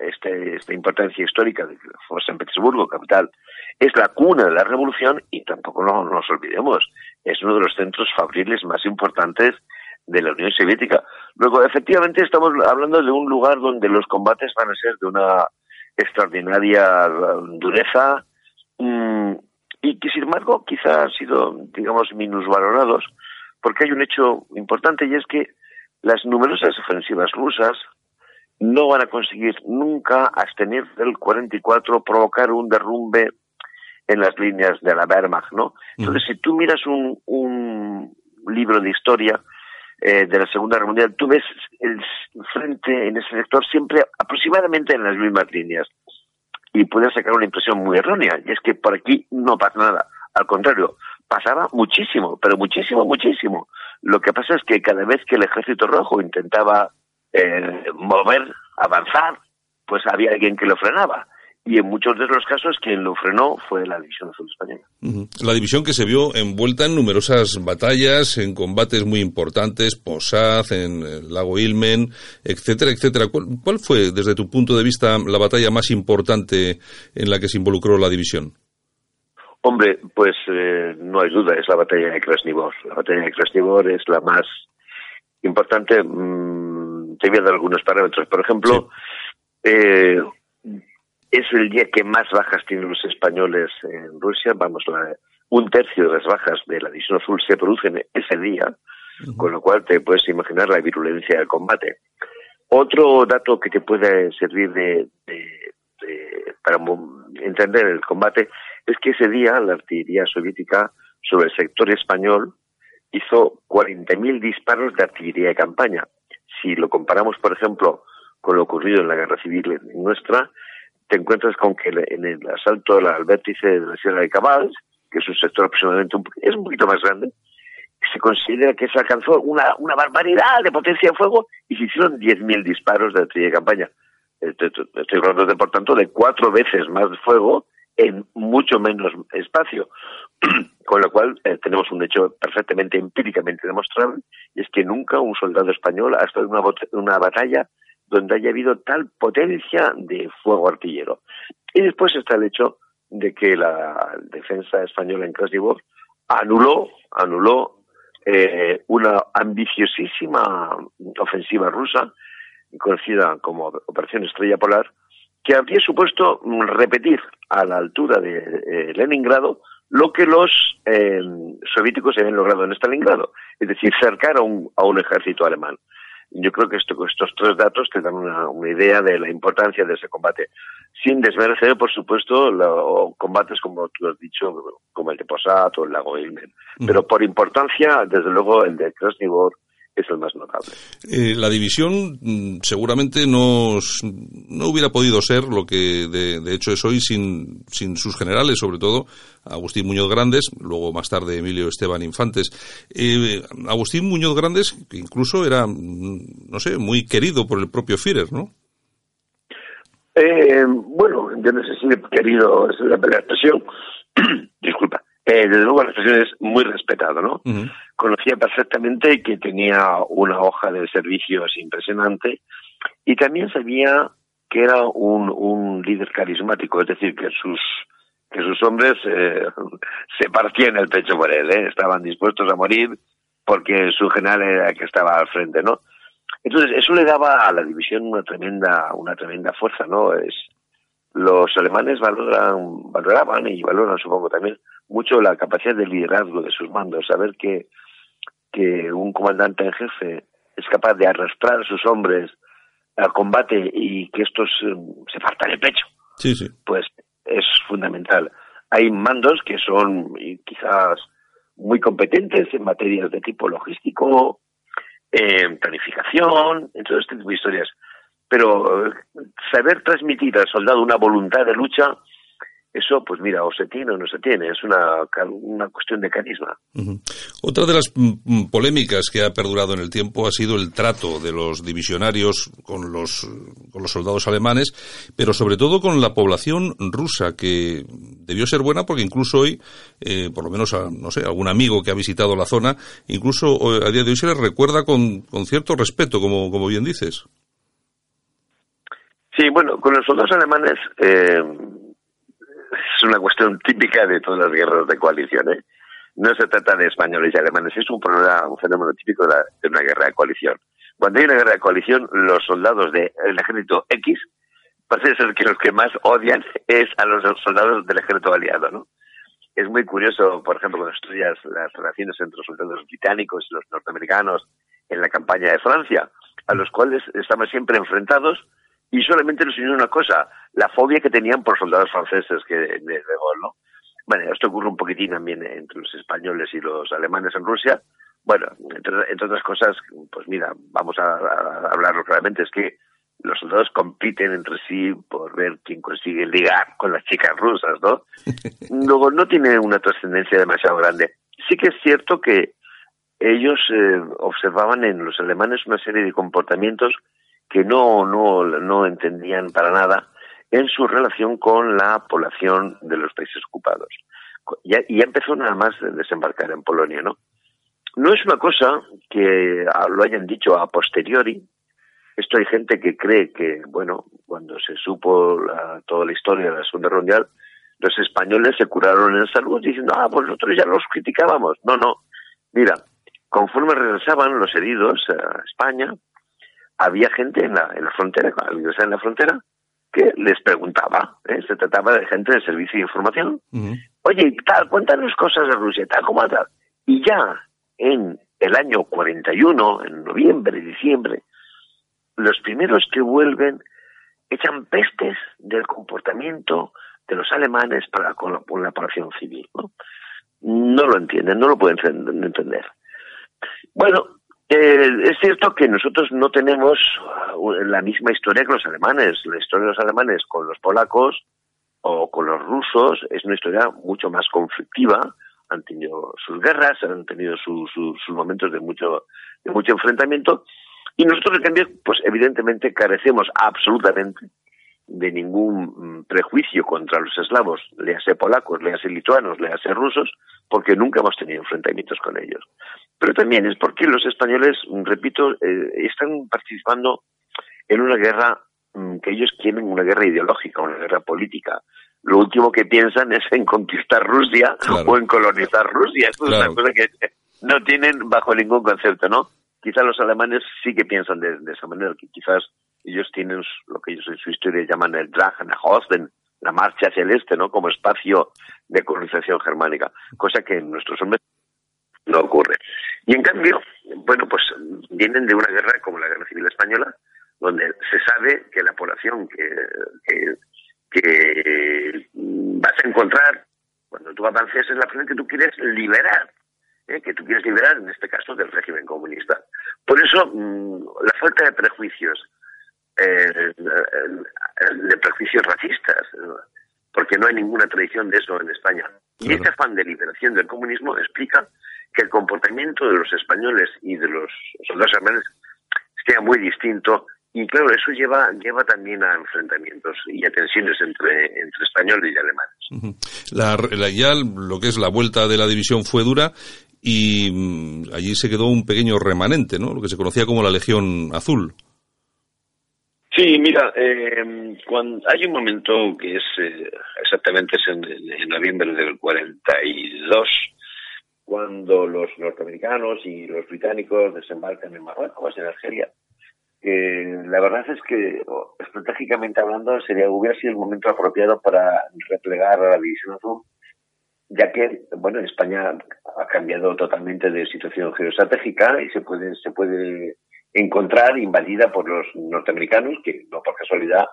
este, esta importancia histórica de que fue San Petersburgo, capital, es la cuna de la revolución y tampoco no, nos olvidemos, es uno de los centros fabriles más importantes de la Unión Soviética. Luego, efectivamente, estamos hablando de un lugar donde los combates van a ser de una extraordinaria dureza, y que sin embargo quizá han sido, digamos, minusvalorados, porque hay un hecho importante y es que las numerosas ofensivas rusas no van a conseguir nunca, hasta el 44, provocar un derrumbe en las líneas de la Wehrmacht, ¿no? Entonces, si tú miras un, un libro de historia eh, de la Segunda Guerra Mundial, tú ves el frente en ese sector siempre aproximadamente en las mismas líneas y puedes sacar una impresión muy errónea, y es que por aquí no pasa nada. Al contrario, pasaba muchísimo, pero muchísimo, muchísimo. Lo que pasa es que cada vez que el Ejército Rojo intentaba eh, mover, avanzar, pues había alguien que lo frenaba. Y en muchos de los casos quien lo frenó fue la División Azul Española. La división que se vio envuelta en numerosas batallas, en combates muy importantes, Posad, en el lago Ilmen, etcétera, etcétera. ¿Cuál, fue, desde tu punto de vista, la batalla más importante en la que se involucró la división? Hombre, pues eh, no hay duda, es la batalla de Krasnivor. La batalla de Krasnivor es la más importante. Mmm, te voy a dar algunos parámetros. Por ejemplo, eh, es el día que más bajas tienen los españoles en Rusia. Vamos, un tercio de las bajas de la división azul se producen ese día, con lo cual te puedes imaginar la virulencia del combate. Otro dato que te puede servir de, para entender el combate es que ese día la artillería soviética sobre el sector español hizo 40.000 disparos de artillería de campaña. Si lo comparamos, por ejemplo, con lo ocurrido en la guerra civil nuestra, te encuentras con que en el asalto al vértice de la Sierra de Cabal, que es un sector aproximadamente un, es un poquito más grande, se considera que se alcanzó una, barbaridad de potencia de fuego y se hicieron 10.000 disparos de artillería de campaña. Estoy, hablando, de, por tanto, de cuatro veces más fuego en mucho menos espacio. [CLEARS THROAT] Con lo cual eh, tenemos un hecho perfectamente empíricamente demostrable y es que nunca un soldado español ha estado en una, una batalla donde haya habido tal potencia de fuego artillero. Y después está el hecho de que la defensa española en Krasnivor anuló, anuló eh, una ambiciosísima ofensiva rusa, conocida como Operación Estrella Polar, que habría supuesto repetir a la altura de eh, Leningrado lo que los eh, soviéticos habían logrado en Stalingrado, es decir, cercar a un, a un ejército alemán. Yo creo que esto, estos tres datos te dan una, una, idea de la importancia de ese combate, sin desmerecer, por supuesto, los combates, como tú has dicho, como el de Posad o el lago Ilmen. Pero por importancia, desde luego, el de Krasnivor es el más notable. Eh, la división mm, seguramente no, no hubiera podido ser lo que de, hecho es hoy sin, sin sus generales, sobre todo Agustín Muñoz Grandes, luego más tarde Emilio Esteban Infantes. Eh, Agustín Muñoz Grandes, que incluso era, mm, no sé, muy querido por el propio Führer, ¿no? Eh, bueno, yo no sé si querido es la expresión, [CLEARS THROAT] disculpa, eh, desde luego la expresión es muy respetado, ¿no? Conocía perfectamente que tenía una hoja de servicios impresionante y también sabía que era un, un líder carismático, es decir, que sus que sus hombres eh, [LAUGHS] se partían el pecho por él, ¿eh? estaban dispuestos a morir porque su general era el que estaba al frente, ¿no? Entonces eso le daba a la división una tremenda una tremenda fuerza, ¿no? Es los alemanes valoran, valoraban y valoran supongo también mucho la capacidad de liderazgo de sus mandos, saber que, que un comandante en jefe es capaz de arrastrar a sus hombres al combate y que estos eh, se partan el pecho, sí, sí. pues es fundamental. Hay mandos que son quizás muy competentes en materias de tipo logístico, en planificación, en todo este tipo de historias. Pero eh, saber transmitir al soldado una voluntad de lucha eso, pues mira, o se tiene o no se tiene, es una, una cuestión de carisma. Otra de las mm, mm, polémicas que ha perdurado en el tiempo ha sido el trato de los divisionarios con los, con los soldados alemanes, pero sobre todo con la población rusa, que debió ser buena porque incluso hoy, eh, por lo menos, a, no sé, algún amigo que ha visitado la zona, incluso a día de hoy se les recuerda con, con cierto respeto, como, como bien dices. Sí, bueno, con los soldados alemanes eh, es una cuestión típica de todas las guerras de coalición. ¿eh? No se trata de españoles y alemanes, es un, problema, un fenómeno típico de, una guerra de coalición. Cuando hay una guerra de coalición, los soldados del ejército X parece ser que los que más odian es a los soldados del ejército aliado, ¿no? Es muy curioso, por ejemplo, cuando estudias las relaciones entre los soldados británicos y los norteamericanos en la campaña de Francia, a los cuales estaban siempre enfrentados y solamente nos unió una cosa, la fobia que tenían por soldados franceses que de, de Gaulle, ¿no? Bueno, esto ocurre un poquitín también entre los españoles y los alemanes en Rusia. Bueno, entre, otras cosas, pues mira, vamos a, hablarlo claramente, es que los soldados compiten entre sí por ver quién consigue ligar con las chicas rusas, ¿no? [LAUGHS] Luego, no tiene una trascendencia demasiado grande. Sí que es cierto que ellos eh, observaban en los alemanes una serie de comportamientos que no, no, no entendían para nada en su relación con la población de los países ocupados. Ya, y ya empezó nada más desembarcar en Polonia, ¿no? No es una cosa que lo hayan dicho a posteriori. Esto hay gente que cree que, bueno, cuando se supo toda la historia de la Segunda Guerra Mundial, los españoles se curaron en salud diciendo, ah, pues nosotros ya los criticábamos. No, no. Mira, conforme regresaban los heridos a España, había gente en la, en la frontera, al ingresar en la frontera, que les preguntaba. ¿eh? Se trataba de gente de servicio de información. Oye, tal, cuéntanos cosas de Rusia, tal, como tal. Y ya en el año 41, en noviembre, diciembre, los primeros que vuelven echan pestes del comportamiento de los alemanes para con la, población civil. ¿no? no lo entienden, no lo pueden entender. Bueno, eh, es cierto que nosotros no tenemos uh, la misma historia que los alemanes. La historia de los alemanes con los polacos o con los rusos es una historia mucho más conflictiva. Han tenido sus guerras, han tenido sus momentos de mucho, de mucho enfrentamiento. Y nosotros, en cambio, pues evidentemente carecemos absolutamente de ningún mm, prejuicio contra los eslavos, léase polacos, léase lituanos, léase rusos, porque nunca hemos tenido enfrentamientos con ellos. Pero también es porque los españoles, mm, repito, eh, están participando en una guerra mm, que ellos quieren, una guerra ideológica, una guerra política. Lo último que piensan es en conquistar Rusia o en colonizar Rusia. Es una cosa que no tienen bajo ningún concepto, ¿no? Quizás los alemanes sí que piensan de, de esa manera, que quizás ellos tienen lo que ellos en su historia llaman el Osten, la marcha hacia el este, ¿no? Como espacio de colonización germánica, cosa que en nuestros hombres no ocurre. Y en cambio, bueno, pues vienen de una guerra como la Guerra Civil Española, donde se sabe que la población que, que, vas a encontrar cuando tú avances es la población que tú quieres liberar, ¿eh? que tú quieres liberar, en este caso, del régimen comunista. Por eso, mm, la falta de prejuicios, eh, de prejuicios racistas, porque no hay ninguna tradición de eso en España. Y este afán de liberación del comunismo explica que el comportamiento de los españoles y de los soldados alemanes sea muy distinto y claro, eso lleva, lleva también a enfrentamientos y a tensiones entre, entre españoles y alemanes. la, ya lo que es la vuelta de la división fue dura y mm, allí se quedó un pequeño remanente, ¿no? Lo que se conocía como la Legión Azul. Sí, mira, eh, cuando hay un momento que es eh, exactamente es en, noviembre del 42, cuando los norteamericanos y los británicos desembarcan en Marruecos, en Argelia. Eh, la verdad es que, estratégicamente hablando, sería hubiera sido el momento apropiado para replegar a la División Azul, ya que, bueno, España ha cambiado totalmente de situación geoestratégica y se puede, se puede encontrar invadida por los norteamericanos, que no por casualidad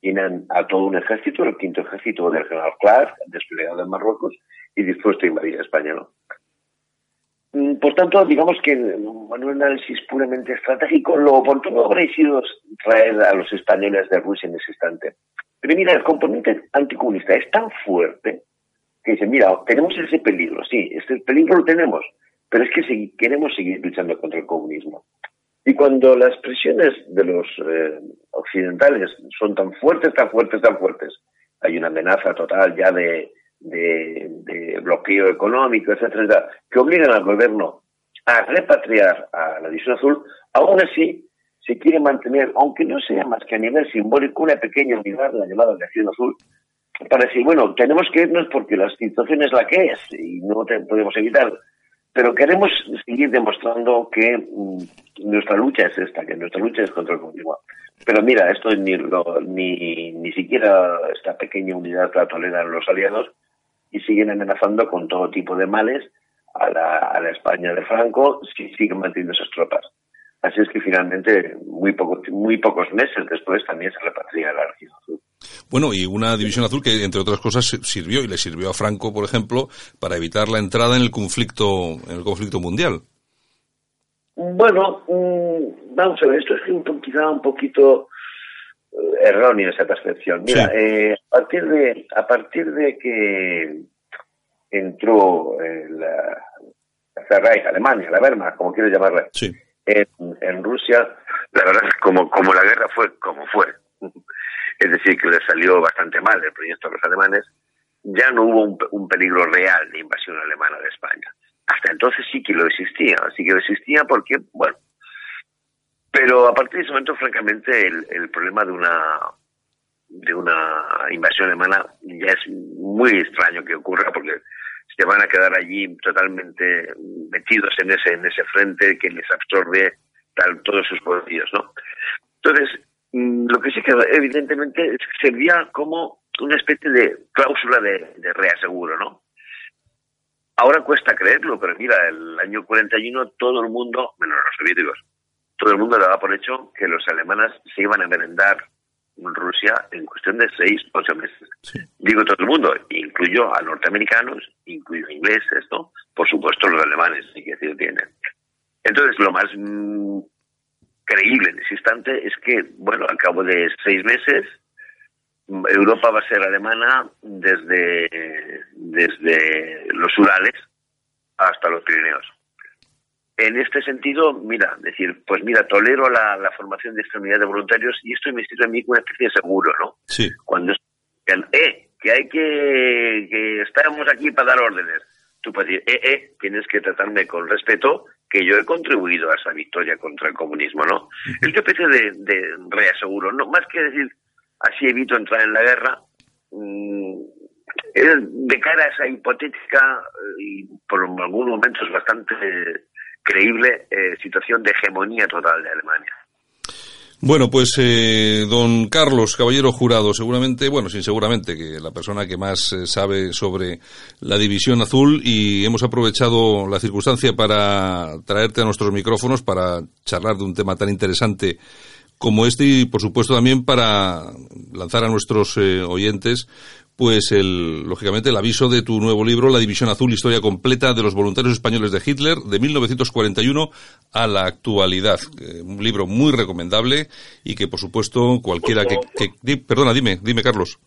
tienen a todo un ejército, el quinto ejército del general Clark, desplegado en Marruecos y dispuesto a invadir España. ¿no? Mm, por tanto, digamos que en un análisis puramente estratégico, lo oportuno habría sido traer a los españoles de Rusia en ese instante. Pero mira, el componente anticomunista es tan fuerte que dice, mira, tenemos ese peligro, sí, ese peligro lo tenemos, pero es que queremos seguir luchando contra el comunismo. Y cuando las presiones de los eh, occidentales son tan fuertes, tan fuertes, tan fuertes, hay una amenaza total ya de, de, bloqueo económico, etcétera, que obligan al gobierno a repatriar a la División Azul, aún así se quiere mantener, aunque no sea más que a nivel simbólico, una pequeña unidad, la llamada División Azul, para decir, bueno, tenemos que irnos porque la situación es la que es y no podemos evitarlo pero queremos seguir demostrando que mm, nuestra lucha es esta, que nuestra lucha es contra el comunismo. Pero mira, esto ni, ni, ni siquiera esta pequeña unidad la toleran los aliados y siguen amenazando con todo tipo de males a la, a la España de Franco si siguen manteniendo esas tropas. Así es que finalmente, muy, poco, muy pocos meses después, también se repatria la región azul. Bueno, y una división azul que, entre otras cosas, sirvió y le sirvió a Franco, por ejemplo, para evitar la entrada en el conflicto, en el conflicto mundial. Bueno, mm, vamos a ver, esto es un, quizá un poquito eh, erróneo esa percepción. Mira, eh, a partir de a partir de que entró la, Reich, Alemania, la Wehrmacht, como quieres llamarla, en, Rusia, la verdad es como como la guerra fue como fue. [LAUGHS] Es decir, que le salió bastante mal el proyecto a los alemanes. Ya no hubo un peligro real de invasión alemana de España hasta entonces sí que lo existía, sí que lo existía porque, bueno, pero a partir de ese momento, francamente, el, problema de una de una invasión alemana ya es muy extraño que ocurra porque se van a quedar allí totalmente metidos en ese en ese frente que les absorbe tal, todos sus poderíos, ¿no? Entonces, mm, lo que sí que evidentemente servía como una especie de cláusula de, reaseguro, ¿no? Ahora cuesta creerlo, pero mira, el año 41 todo el mundo, menos los soviéticos, todo el mundo daba por hecho que los alemanes se iban a merendar en Rusia en cuestión de seis, ocho meses. Digo todo el mundo, incluyo a norteamericanos, incluyo a ingleses, ¿no? Por supuesto los alemanes, sí que decir tienen. Entonces, lo más mm, creíble en ese instante es que, bueno, al cabo de seis meses, Europa va a ser alemana desde, desde los Urales hasta los Pirineos. En este sentido, mira, decir, pues mira, tolero la, formación de esta unidad de voluntarios y esto me sirve a mí como una especie de seguro, ¿no? Sí. Cuando eh, que hay que, que estamos aquí para dar órdenes. Tú puedes decir, eh, eh, tienes que tratarme con respeto, que yo he contribuido a esa victoria contra el comunismo, ¿no? Es una especie de, de reaseguro, no más que decir, así evito entrar en la guerra. Mm, de cara a esa hipotética eh, y por algunos momentos bastante creíble eh, situación de hegemonía total de Alemania. Bueno, pues eh, don Carlos Caballero Jurado, seguramente, bueno, sin seguramente, que la persona que más sabe sobre la División Azul y hemos aprovechado la circunstancia para traerte a nuestros micrófonos para charlar de un tema tan interesante como este y por supuesto también para lanzar a nuestros eh, oyentes pues el, lógicamente el aviso de tu nuevo libro, La División Azul, historia completa de los voluntarios españoles de Hitler, de 1941 a la actualidad. Eh, un libro muy recomendable y que, por supuesto, cualquiera que, perdona, dime, dime, Carlos.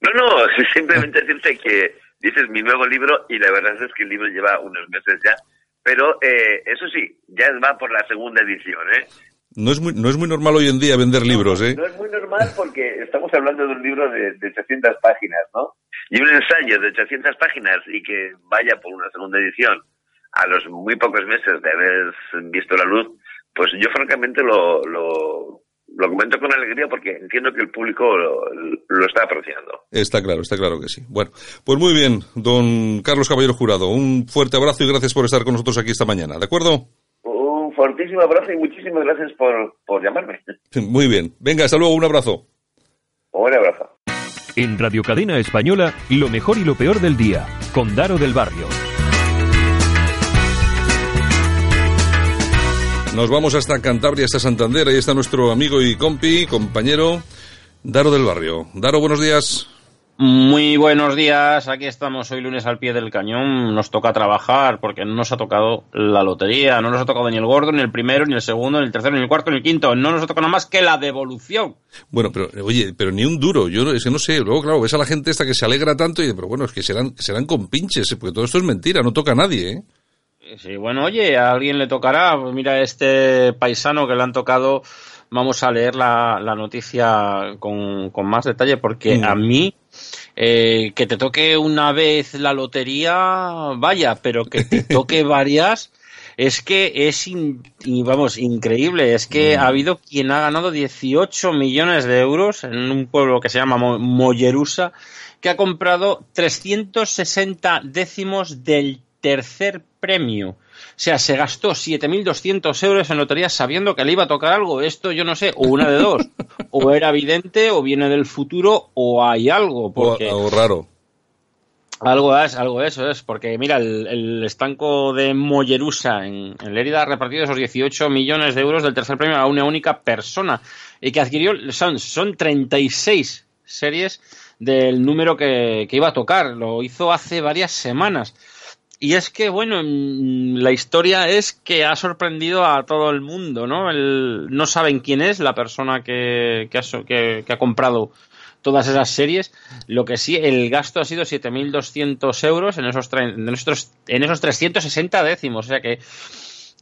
No, no, [LAUGHS] simplemente decirte que dices mi nuevo libro y la verdad es que el libro lleva unos meses ya, pero eh, eso sí, ya va por la segunda edición, ¿eh? No es, muy, no es muy normal hoy en día vender libros, ¿eh? No es muy normal porque estamos hablando de un libro de, de 800 páginas, ¿no? Y un ensayo de 800 páginas y que vaya por una segunda edición a los muy pocos meses de haber visto la luz, pues yo francamente lo, lo, lo comento con alegría porque entiendo que el público lo, lo, está apreciando. Está claro, está claro que sí. Bueno, pues muy bien, don Carlos Caballero Jurado, un fuerte abrazo y gracias por estar con nosotros aquí esta mañana, ¿de acuerdo? Fortísimo abrazo y muchísimas gracias por, por llamarme. Muy bien. Venga, hasta luego, un abrazo. Un abrazo. En Radio Cadena Española, lo mejor y lo peor del día, con Daro del Barrio. Nos vamos hasta Cantabria, hasta Santander. Ahí está nuestro amigo y compi, compañero, Daro del Barrio. Daro, buenos días. Muy buenos días, aquí estamos hoy lunes al pie del cañón, nos toca trabajar porque no nos ha tocado la lotería, no nos ha tocado ni el gordo, ni el primero, ni el segundo, ni el tercero, ni el cuarto, ni el quinto, no nos ha tocado nada más que la devolución. Bueno, pero oye, pero ni un duro, yo es que no sé, luego claro, ves a la gente esta que se alegra tanto y pero bueno, es que serán, serán con pinches, porque todo esto es mentira, no toca a nadie, ¿eh? Sí, bueno, oye, a alguien le tocará, pues mira este paisano que le han tocado, vamos a leer la, noticia con, con más detalle porque mm. a mí eh, que te toque una vez la lotería, vaya, pero que te [LAUGHS] toque varias, es que es, vamos, increíble. Es que mm. ha habido quien ha ganado 18 millones de euros en un pueblo que se llama Mollerusa, que ha comprado 360 décimos del tercer premio. O sea, se gastó 7.200 euros en lotería sabiendo que le iba a tocar algo. Esto yo no sé, o una de dos. o era evidente, o viene del futuro, o hay algo. Porque... algo raro. Algo es, algo eso es, porque mira, el, estanco de Mollerusa en, en Lérida ha repartido esos 18 millones de euros del tercer premio a una única persona y que adquirió, son, son 36 series del número que, que iba a tocar. Lo hizo hace varias semanas. Y es que, bueno, mm, la historia es que ha sorprendido a todo el mundo, ¿no? El, no saben quién es la persona que, que, ha, que, ha comprado todas esas series. Lo que sí, el gasto ha sido 7.200 euros en esos, en, esos, en esos 360 décimos. O sea que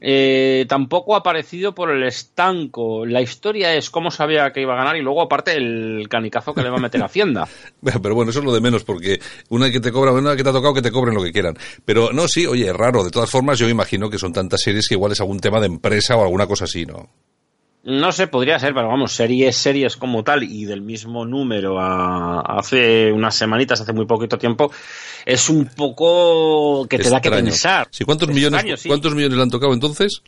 eh, tampoco ha aparecido por el estanco. La historia es cómo sabía que iba a ganar y luego aparte el canicazo que le va a meter a Hacienda. [LAUGHS] Pero bueno, eso es lo de menos porque una que te cobra, una que te ha tocado que te cobren lo que quieran. Pero no, sí, oye, raro. De todas formas, yo imagino que son tantas series que igual es algún tema de empresa o alguna cosa así, ¿no? No sé, podría ser, pero vamos, series, series como tal y del mismo número a, hace unas semanitas, hace muy poquito tiempo, es un poco que te da que pensar. Sí, ¿cuántos millones, ¿cuántos millones le han tocado entonces?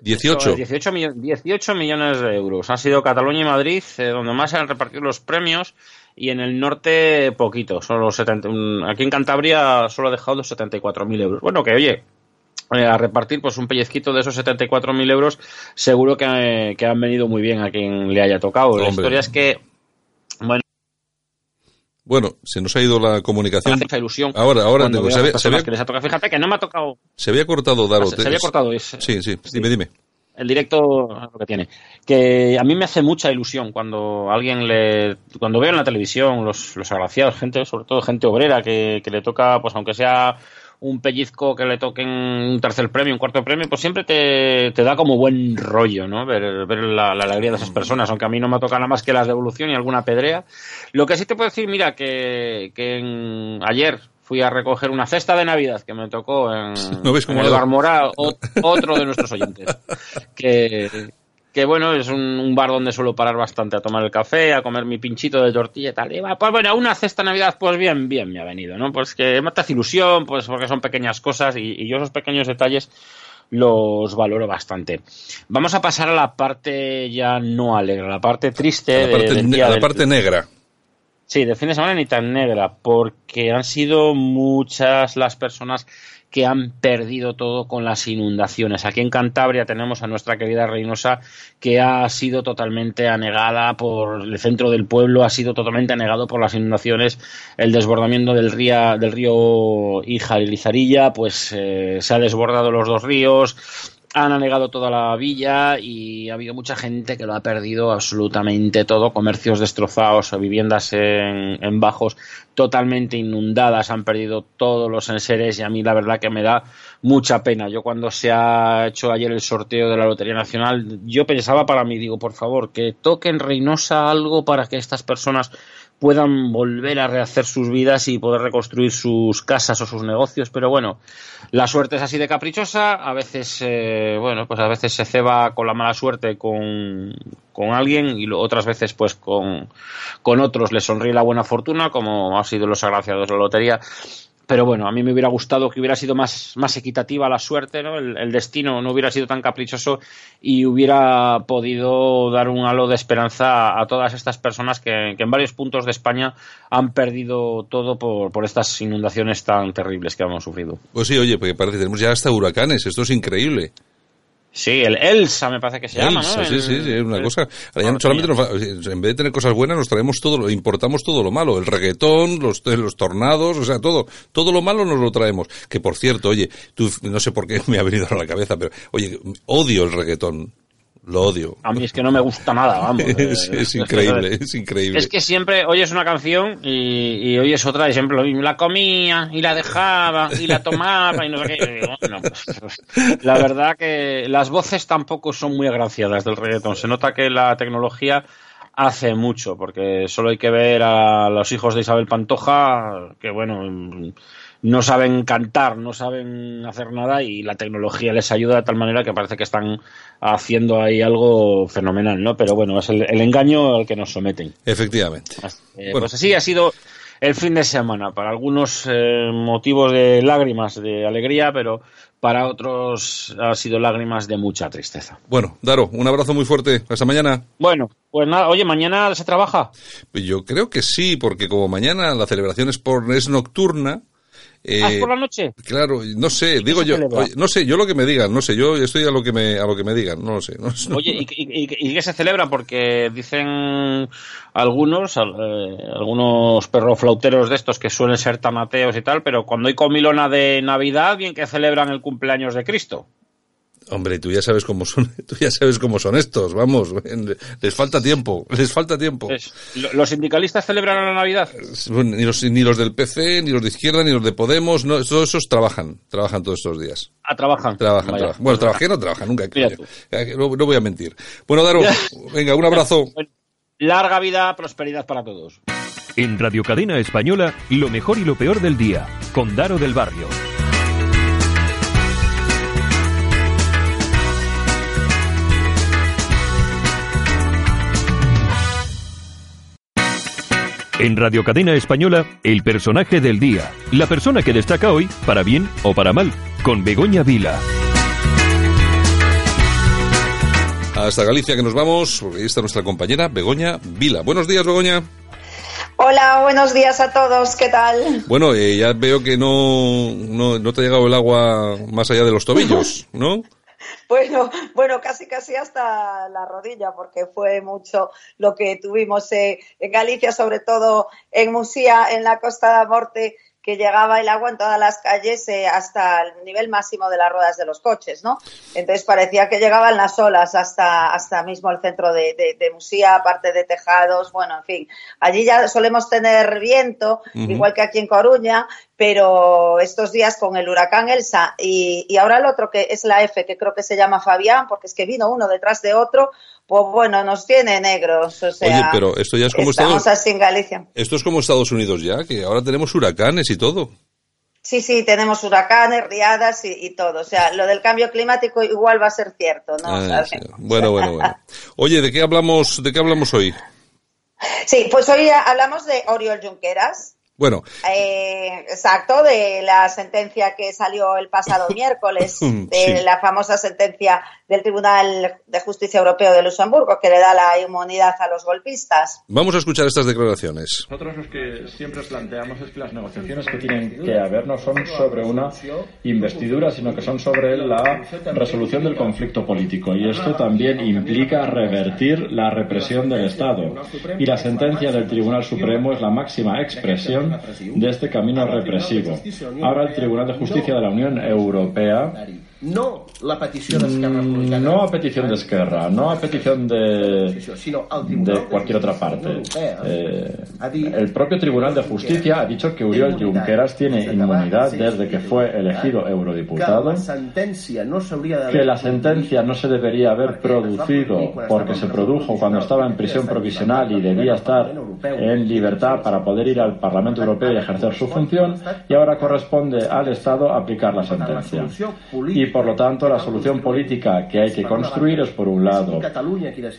18. 18, 18 millones de euros. Han sido Cataluña y Madrid eh, donde más se han repartido los premios y en el norte poquito. Solo 70, aquí en Cantabria solo ha dejado 74.000 euros. Bueno, que oye, eh, a repartir pues un pellizquito de esos 74.000 euros seguro que, que, han venido muy bien a quien le haya tocado. Hombre. La historia es que, bueno, bueno, se nos ha ido la comunicación. Hace ilusión. Ahora, ahora, digo, se, había, se había, que les ha tocado. Fíjate que no me ha tocado. Se había cortado, Daro. Se, se había cortado. Es, sí, sí, dime, dime. El directo lo que tiene. Que a mí me hace mucha ilusión cuando alguien le. Cuando veo en la televisión los, los agraciados, gente, sobre todo gente obrera, que, que le toca, pues aunque sea un pellizco que le toquen un tercer premio, un cuarto premio, pues siempre te, te da como buen rollo, ¿no? Ver, ver la, la, alegría de esas personas, aunque a mí no me toca nada más que las de evolución y alguna pedrea. Lo que sí te puedo decir, mira, que, que en, ayer fui a recoger una cesta de Navidad que me tocó en, [LAUGHS] ¿No ves en el Barmora, [LAUGHS] otro de nuestros oyentes, que, que bueno, es un, un, bar donde suelo parar bastante a tomar el café, a comer mi pinchito de tortilla y tal. Y va, pues bueno, una cesta de Navidad, pues bien, bien me ha venido, ¿no? Pues que me hace ilusión, pues porque son pequeñas cosas y, y yo esos pequeños detalles los valoro bastante. Vamos a pasar a la parte ya no alegre, la parte triste. A la parte, de, ne la parte negra. Sí, de fin de semana ni tan negra, porque han sido muchas las personas que han perdido todo con las inundaciones. Aquí en Cantabria tenemos a nuestra querida Reynosa que ha sido totalmente anegada por el centro del pueblo, ha sido totalmente anegado por las inundaciones, el desbordamiento del río, del río Hija y pues eh, se ha desbordado los dos ríos, han anegado toda la villa y ha habido mucha gente que lo ha perdido absolutamente todo, comercios destrozados, viviendas en, bajos totalmente inundadas, han perdido todos los enseres y a mí la verdad que me da mucha pena. Yo cuando se ha hecho ayer el sorteo de la Lotería Nacional, yo pensaba para mí, digo, por favor, que toquen Reynosa algo para que estas personas puedan volver a rehacer sus vidas y poder reconstruir sus casas o sus negocios, pero bueno, la suerte es así de caprichosa, a veces, eh, bueno, pues a veces se ceba con la mala suerte con, con alguien y otras veces pues con, con otros. Le sonríe la buena fortuna, como ha sido los agraciados de la lotería pero bueno, a mí me hubiera gustado que hubiera sido más, más equitativa la suerte, ¿no? El, destino no hubiera sido tan caprichoso y hubiera podido dar un halo de esperanza a, todas estas personas que, que, en varios puntos de España han perdido todo por, por, estas inundaciones tan terribles que hemos sufrido. Pues sí, oye, porque parece que tenemos ya hasta huracanes, esto es increíble. Sí, el Elsa me parece que se Elsa, llama, ¿no? Sí, sí, sí, es una el, cosa. Ahora ya solamente nos, en vez de tener cosas buenas, nos traemos todo, lo, importamos todo lo malo, el reggaetón, los, los tornados, o sea, todo, todo lo malo nos lo traemos. Que por cierto, oye, tú, no sé por qué [LAUGHS] me ha venido a la cabeza, pero, oye, odio el reggaetón. Lo odio. A mí es que no me gusta nada, vamos. [LAUGHS] es, es, increíble, es increíble. Es que siempre oyes una canción y, y oyes otra y siempre lo mismo. La comía y la dejaba y la tomaba y no sé qué. Bueno, pues, la verdad que las voces tampoco son muy agraciadas del reggaetón. Se nota que la tecnología hace mucho, porque solo hay que ver a los hijos de Isabel Pantoja, que bueno no saben cantar, no saben hacer nada y la tecnología les ayuda de tal manera que parece que están haciendo ahí algo fenomenal, ¿no? Pero bueno, es el, el engaño al que nos someten. Efectivamente. Eh, bueno. Pues así ha sido el fin de semana. Para algunos eh, motivos de lágrimas, de alegría, pero para otros ha sido lágrimas de mucha tristeza. Bueno, Daro, un abrazo muy fuerte. Hasta mañana. Bueno, pues nada, oye, ¿mañana se trabaja? Yo creo que sí, porque como mañana la celebración es, por, es nocturna, ¿Ah, por la noche? Claro, no sé, digo yo, no sé, yo lo que me digan, no sé, yo estoy a lo que me, a lo que me digan, no lo sé. Oye, ¿y, y, qué se celebra? Porque dicen algunos, eh, algunos perroflauteros de estos que suelen ser tamateos y tal, pero cuando hay comilona de Navidad, bien que celebran el cumpleaños de Cristo. Hombre, tú ya sabes cómo son, [LAUGHS] tú ya sabes cómo son estos, vamos, [LAUGHS] les falta tiempo, les falta tiempo. ¿Los sindicalistas celebran la Navidad? Ni los, ni los del PC, ni los de izquierda, ni los de Podemos, no, todos esos trabajan, trabajan todos estos días. Ah, trabajan. Trabajan, trabajan. Bueno, trabajé no trabajan nunca. No, no, voy a mentir. Bueno, Daro, venga, un abrazo. [LAUGHS] Larga vida, prosperidad para todos. En Radio Cadena Española, lo mejor y lo peor del día, con Daro del Barrio. En Radio Cadena Española, el personaje del día. La persona que destaca hoy, para bien o para mal, con Begoña Vila. Hasta Galicia que nos vamos, porque ahí está nuestra compañera Begoña Vila. Buenos días, Begoña. Hola, buenos días a todos, ¿qué tal? Bueno, eh, ya veo que no, no, no te ha llegado el agua más allá de los tobillos, ¿no? [LAUGHS] Bueno, bueno, casi casi hasta la rodilla, porque fue mucho lo que tuvimos eh, en Galicia, sobre todo en Musía, en la Costa de Morte, que llegaba el agua en todas las calles eh, hasta el nivel máximo de las ruedas de los coches, ¿no? Entonces parecía que llegaban las olas hasta, hasta mismo el centro de, de, Musía, aparte de tejados, bueno, en fin. Allí ya solemos tener viento, igual que aquí en Coruña, pero estos días con el huracán Elsa y, y, ahora el otro que es la F, que creo que se llama Fabián, porque es que vino uno detrás de otro, pues bueno, nos tiene negros. O sea, Oye, pero esto ya es como Estados así en Galicia. Esto es como Estados Unidos ya, que ahora tenemos huracanes y todo. Sí, sí, tenemos huracanes, riadas y, todo. O sea, lo del cambio climático igual va a ser cierto, ¿no? Ah, bueno, bueno, bueno. Oye, ¿de qué hablamos, de qué hablamos hoy? [LAUGHS] Sí, pues hoy hablamos de Oriol Junqueras, bueno. Eh, exacto, de la sentencia que salió el pasado [LAUGHS] miércoles, [LAUGHS] de la famosa sentencia del Tribunal de Justicia Europeo de Luxemburgo, que le da la inmunidad a los golpistas. Vamos a escuchar estas declaraciones. Nosotros lo que siempre planteamos es que las negociaciones que tienen que haber no son sobre una investidura, sino que son sobre la resolución del conflicto político. Y esto también implica revertir la represión del Estado. Y la sentencia del Tribunal Supremo es la máxima expresión de este camino represivo. Ahora el Tribunal de Justicia de la Unión Europea no la petición de Esquerra mm, Republicana. No a petición de Esquerra, no a petición de, de cualquier otra parte. Eh, el propio Tribunal de Justicia ha dicho que Uriol Junqueras tiene inmunidad desde que fue elegido eurodiputado, que la sentencia no se debería haber producido porque se produjo cuando estaba en prisión provisional y debía estar en libertad para poder ir al Parlamento Europeo y ejercer su función, y ahora corresponde al Estado aplicar la sentencia. Y por lo tanto, la solución política que hay que construir es, por un lado,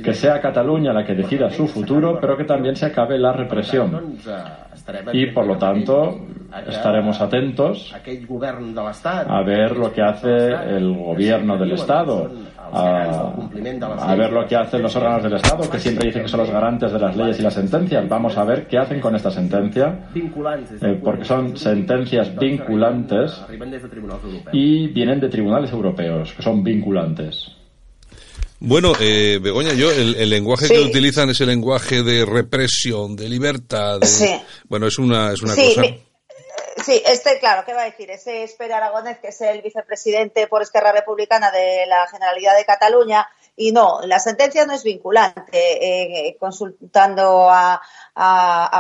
que sea Cataluña la que decida su futuro, pero que también se acabe la represión. Y, por lo tanto, estaremos atentos a ver lo que hace el gobierno del Estado a, ver lo que hacen los órganos del Estado, que siempre dicen que son los garantes de las leyes y las sentencias. Vamos a ver qué hacen con esta sentencia, eh, porque son sentencias vinculantes y vienen de tribunales europeos, que son vinculantes. Bueno, eh, Begoña, yo el, lenguaje que utilizan es el lenguaje de represión, de libertad. Bueno, es una, es una cosa. Sí, este, claro, ¿qué va a decir? Ese es Pere Aragonés, que es el vicepresidente por Esquerra Republicana de la Generalidad de Cataluña, y no, la sentencia no es vinculante. Eh, consultando a,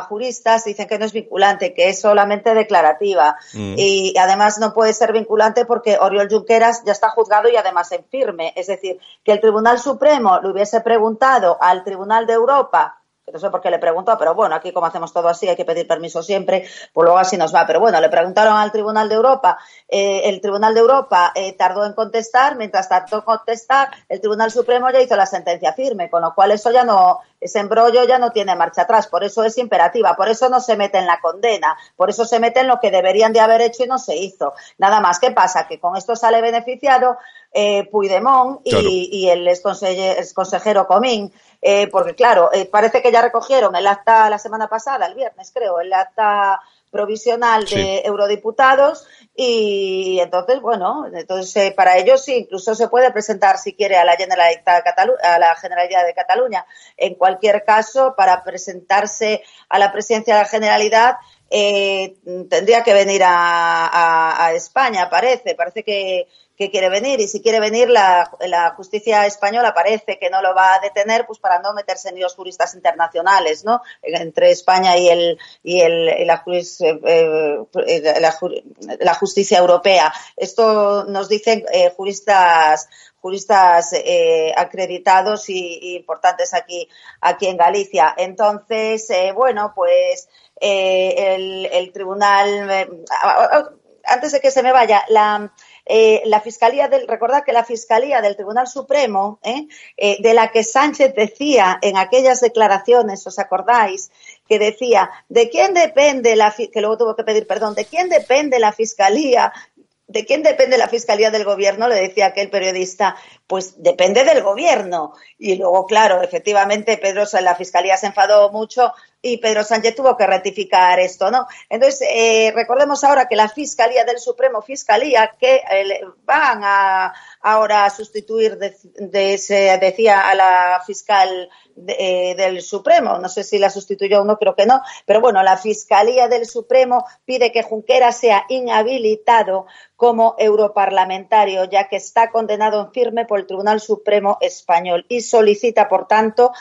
juristas, dicen que no es vinculante, que es solamente declarativa. Mm. Y además no puede ser vinculante porque Oriol Junqueras ya está juzgado y además en firme. Es decir, que el Tribunal Supremo le hubiese preguntado al Tribunal de Europa no sé por qué le preguntó, pero bueno, aquí como hacemos todo así, hay que pedir permiso siempre, pues luego así nos va. Pero bueno, le preguntaron al Tribunal de Europa, eh, el Tribunal de Europa eh, tardó en contestar, mientras tardó en contestar, el Tribunal Supremo ya hizo la sentencia firme, con lo cual eso ya no, ese embrollo ya no tiene marcha atrás, por eso es imperativa, por eso no se mete en la condena, por eso se mete en lo que deberían de haber hecho y no se hizo. Nada más, ¿qué pasa? Que con esto sale beneficiado eh, Puigdemont y, el ex consejero Comín, eh, porque claro, eh, parece que ya recogieron el acta la semana pasada, el viernes creo, el acta provisional de eurodiputados y entonces, bueno, entonces eh, para ellos sí, incluso se puede presentar si quiere a la Generalitat a la Generalidad de Cataluña. En cualquier caso, para presentarse a la presidencia de la Generalidad eh, tendría que venir a, a, España, parece. Parece que, que, quiere venir y si quiere venir la, la, justicia española parece que no lo va a detener pues para no meterse en los juristas internacionales, ¿no? Entre España y el y el la, eh, eh, la, justicia europea. Esto nos dicen eh, juristas juristas eh, acreditados y, y, importantes aquí aquí en Galicia. Entonces, eh, bueno, pues eh, el, el, tribunal, eh, antes de que se me vaya, la, eh, la Fiscalía del, recordad que la Fiscalía del Tribunal Supremo, ¿eh? eh, de la que Sánchez decía en aquellas declaraciones, ¿os acordáis? Que decía, ¿de quién depende la, que luego tuvo que pedir perdón, ¿de quién depende la Fiscalía ¿De quién depende la Fiscalía del Gobierno? Le decía aquel periodista. Pues depende del Gobierno. Y luego, claro, efectivamente, Pedro, la Fiscalía se enfadó mucho y Pedro Sánchez tuvo que rectificar esto, ¿no? Entonces, eh, recordemos ahora que la Fiscalía del Supremo, Fiscalía, que eh, van a ahora a sustituir, de, se decía, a la fiscal eh, del Supremo, no sé si la sustituyó o no, creo que no, pero bueno, la Fiscalía del Supremo pide que Junquera sea inhabilitado como europarlamentario, ya que está condenado en firme por el Tribunal Supremo Español y solicita, por tanto,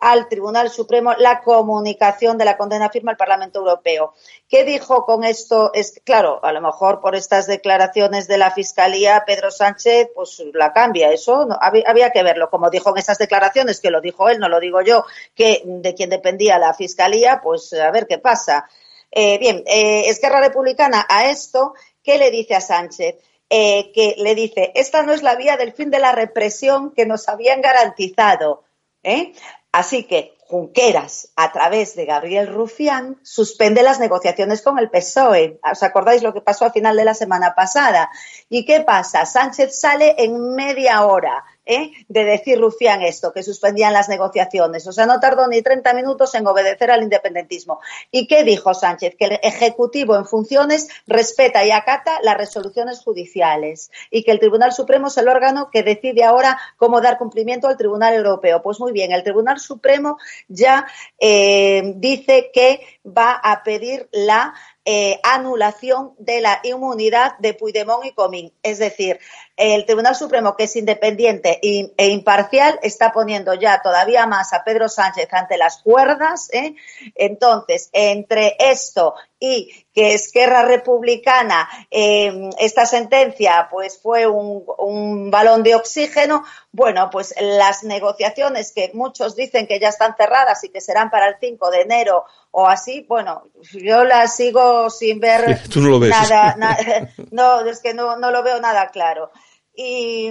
al Tribunal Supremo la comunicación de la condena firme al Parlamento Europeo. ¿Qué dijo con esto? Es claro, a lo mejor por estas declaraciones de la Fiscalía, Pedro Sánchez, pues la cambia. Eso no, había, que verlo. Como dijo en esas declaraciones, que lo dijo él, no lo digo yo, que de quien dependía la Fiscalía, pues a ver qué pasa. Eh, bien, eh, Esquerra Republicana a esto, ¿qué le dice a Sánchez? Eh, que le dice, esta no es la vía del fin de la represión que nos habían garantizado. ¿Eh? Así que Junqueras, a través de Gabriel Rufián, suspende las negociaciones con el PSOE. ¿Os acordáis lo que pasó al final de la semana pasada? ¿Y qué pasa? Sánchez sale en media hora ¿eh? de decir Rufián esto, que suspendían las negociaciones. O sea, no tardó ni 30 minutos en obedecer al independentismo. ¿Y qué dijo Sánchez? Que el Ejecutivo en funciones respeta y acata las resoluciones judiciales y que el Tribunal Supremo es el órgano que decide ahora cómo dar cumplimiento al Tribunal Europeo. Pues muy bien, el Tribunal Supremo ya eh, dice que va a pedir la eh, anulación de la inmunidad de Puigdemont y Comín. Es decir, el Tribunal Supremo, que es independiente e imparcial, está poniendo ya todavía más a Pedro Sánchez ante las cuerdas. ¿eh? Entonces, entre esto y que Esquerra Republicana, eh, esta sentencia, pues fue un, un, balón de oxígeno. Bueno, pues las negociaciones que muchos dicen que ya están cerradas y que serán para el 5 de enero o así, bueno, yo las sigo sin ver Tú no lo ves. nada, [LAUGHS] na, [LAUGHS] no, es que no, no lo veo nada claro. Y,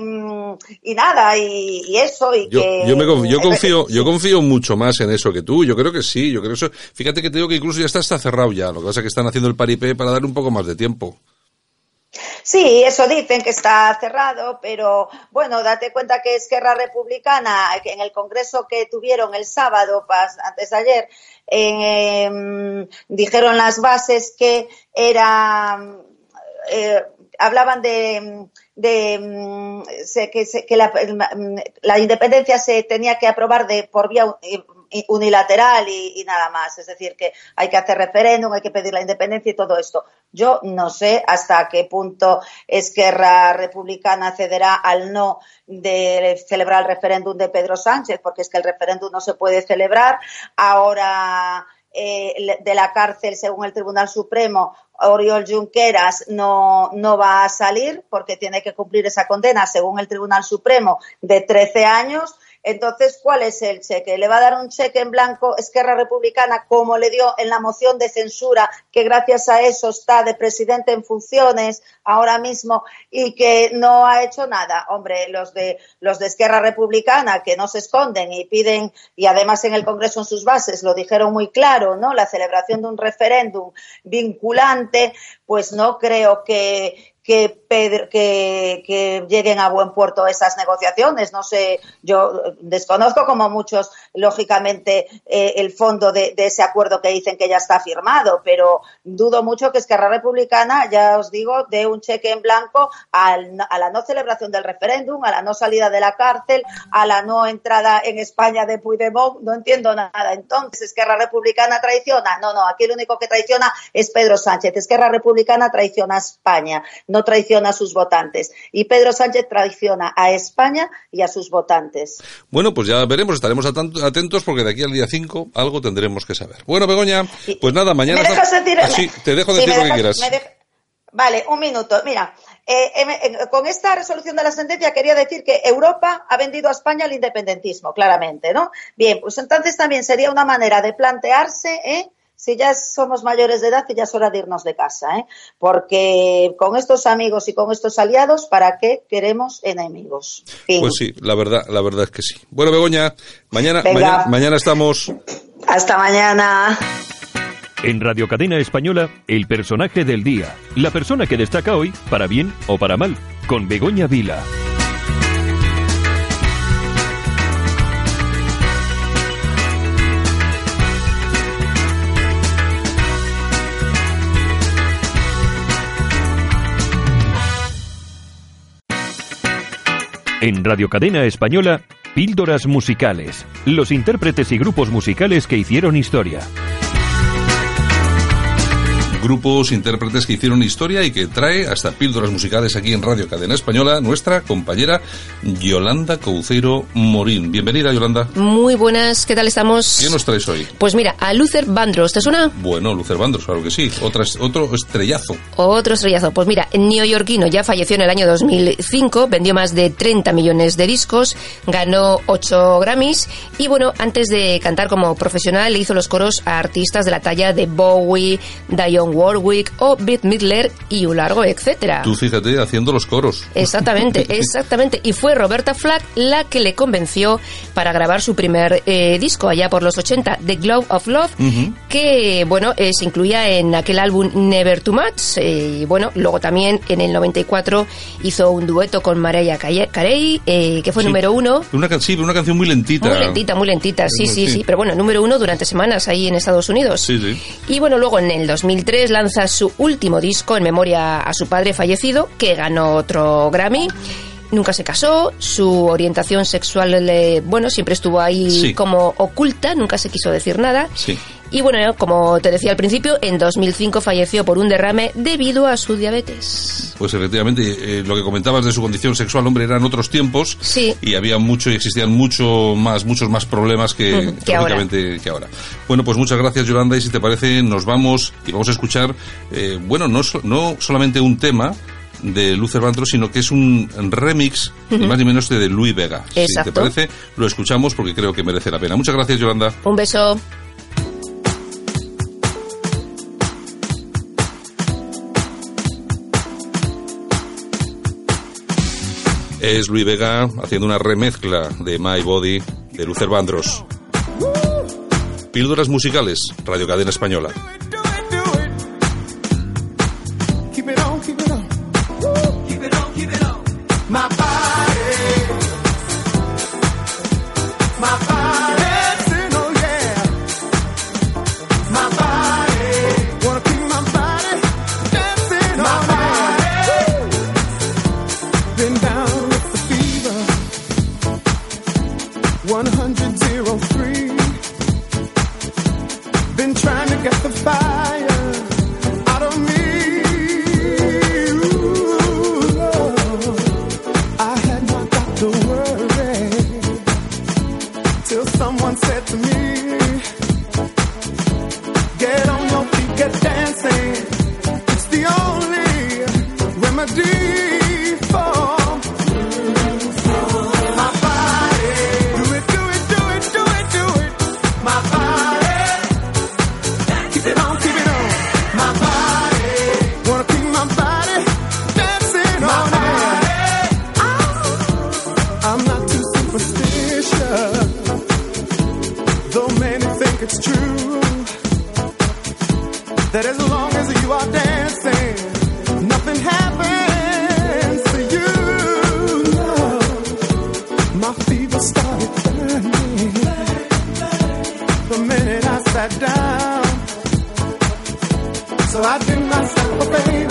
y, nada, y, y, eso, y yo, que... Yo, me, yo confío, yo confío mucho más en eso que tú, yo creo que sí, yo creo que eso... Fíjate que te digo que incluso ya está, está cerrado ya, lo que pasa es que están haciendo el paripé para darle un poco más de tiempo. Sí, eso dicen que está cerrado, pero bueno, date cuenta que Esquerra Republicana, en el congreso que tuvieron el sábado, antes de ayer, eh, dijeron las bases que era... Eh, hablaban de, de que, que la, la, independencia se tenía que aprobar de por vía unilateral y, nada más. Es decir, que hay que hacer referéndum, hay que pedir la independencia y todo esto. Yo no sé hasta qué punto Esquerra Republicana cederá al no de celebrar el referéndum de Pedro Sánchez, porque es que el referéndum no se puede celebrar. Ahora eh, de la cárcel, según el Tribunal Supremo, Oriol Junqueras no, no va a salir porque tiene que cumplir esa condena, según el Tribunal Supremo, de 13 años entonces, ¿cuál es el cheque? ¿Le va a dar un cheque en blanco Esquerra Republicana como le dio en la moción de censura, que gracias a eso está de presidente en funciones ahora mismo y que no ha hecho nada? Hombre, los de, los de Esquerra Republicana que no se esconden y piden, y además en el Congreso en sus bases lo dijeron muy claro, ¿no? La celebración de un referéndum vinculante, pues no creo que, que, que, lleguen a buen puerto esas negociaciones. No sé, yo desconozco como muchos, lógicamente, eh, el fondo de, ese acuerdo que dicen que ya está firmado, pero dudo mucho que Esquerra Republicana, ya os digo, dé un cheque en blanco a la no celebración del referéndum, a la no salida de la cárcel, a la no entrada en España de Puigdemont. No entiendo nada. Entonces, Esquerra Republicana traiciona. No, no, aquí el único que traiciona es Pedro Sánchez. Esquerra Republicana traiciona a España no traiciona a sus votantes. Y Pedro Sánchez traiciona a España y a sus votantes. Bueno, pues ya veremos, estaremos atentos porque de aquí al día 5 algo tendremos que saber. Bueno, Begoña, pues nada, mañana... ¿Me dejas decir... Ah, sí, te dejo decir lo que quieras. Vale, un minuto. Mira, eh, eh, con esta resolución de la sentencia quería decir que Europa ha vendido a España el independentismo, claramente, ¿no? Bien, pues entonces también sería una manera de plantearse, ¿eh? Si ya somos mayores de edad y ya es hora de irnos de casa, ¿eh? porque con estos amigos y con estos aliados, ¿para qué queremos enemigos? Pues sí, la verdad, la verdad es que sí. Bueno, Begoña, mañana, mañana, estamos. Hasta mañana. En Radio Cadena Española, el personaje del día, la persona que destaca hoy, para bien o para mal, con Begoña Vila. En Radio Cadena Española, Píldoras Musicales, los intérpretes y grupos musicales que hicieron historia grupos, intérpretes que hicieron historia y que trae hasta píldoras musicales aquí en Radio Cadena Española nuestra compañera Yolanda Couceiro Morín. Bienvenida, Yolanda. Muy buenas, ¿qué tal estamos? ¿Qué nos traes hoy? Pues mira, a Luther Vandross, ¿te suena? Bueno, Luther Vandross, claro que sí. Otra, otro estrellazo. Otro estrellazo. Pues mira, neoyorquino ya falleció en el año 2005, vendió más de 30 millones de discos, ganó 8 Grammys y bueno, antes de cantar como profesional le hizo los coros a artistas de la talla de Bowie, Dion Warwick o Bette Midler y un largo etcétera. Tú fíjate haciendo los coros. Exactamente, [LAUGHS] exactamente. Y fue Roberta Flack la que le convenció para grabar su primer eh, disco allá por los 80, The Glove of Love, que bueno, eh, se incluía en aquel álbum Never Too Much. Eh, y bueno, luego también en el 94 hizo un dueto con Mariah Carey, que fue número uno. Una, sí, una canción muy lentita. Muy lentita, muy lentita, sí, sí, sí, Pero bueno, número uno durante semanas ahí en Estados Unidos. Sí, sí. Y bueno, luego en el 2003 lanza su último disco en memoria a su padre fallecido, que ganó otro Grammy. Nunca se casó, su orientación sexual, le, bueno, siempre estuvo ahí como oculta, nunca se quiso decir nada. Sí. Y bueno, como te decía al principio, en 2005 falleció por un derrame debido a su diabetes. Pues efectivamente, eh, lo que comentabas de su condición sexual, hombre, eran otros tiempos sí. y había mucho y existían mucho más, muchos más problemas que, que, ahora. que ahora. Bueno, pues muchas gracias Yolanda y si te parece nos vamos y vamos a escuchar, eh, bueno, no, no solamente un tema, de Luther Vandross, sino que es un remix, ni más ni menos de Luis Vega. Si te parece, lo escuchamos porque creo que merece la pena. Muchas gracias, Yolanda. Un beso. Es Luis Vega haciendo una remezcla de My Body de Luther Vandross. Píldoras musicales, Radio Cadena Española. so I do myself a favor.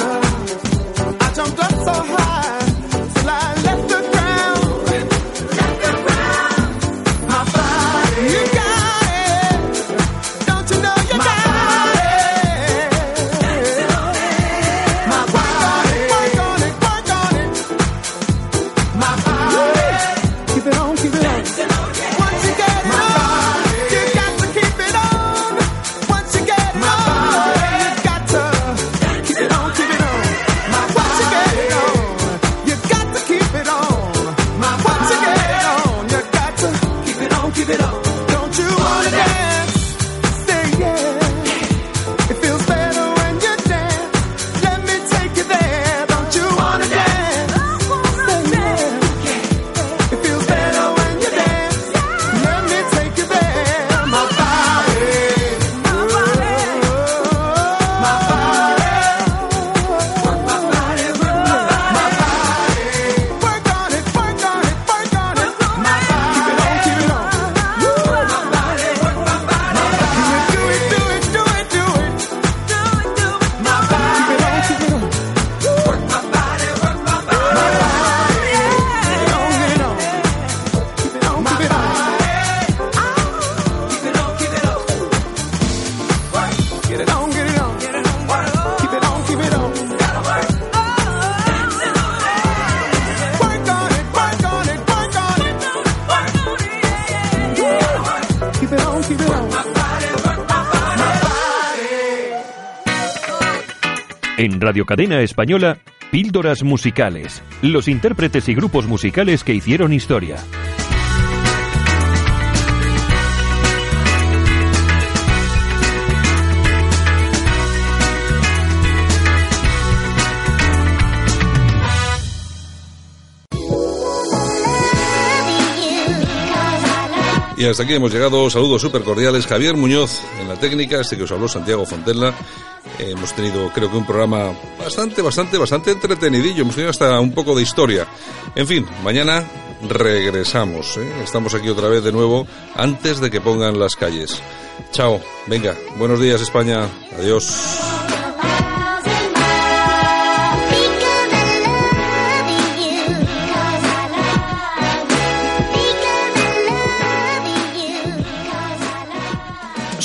En Radio Cadena Española, Píldoras Musicales, los intérpretes y grupos musicales que hicieron historia. Y hasta aquí hemos llegado. Saludos súper cordiales. Javier Muñoz en la técnica, este que os habló Santiago Fontella hemos tenido creo que un programa bastante, bastante, bastante entretenidillo, hemos tenido hasta un poco de historia. En fin, mañana regresamos, ¿eh? estamos aquí otra vez de nuevo antes de que pongan las calles. Chao, venga, buenos días España, adiós.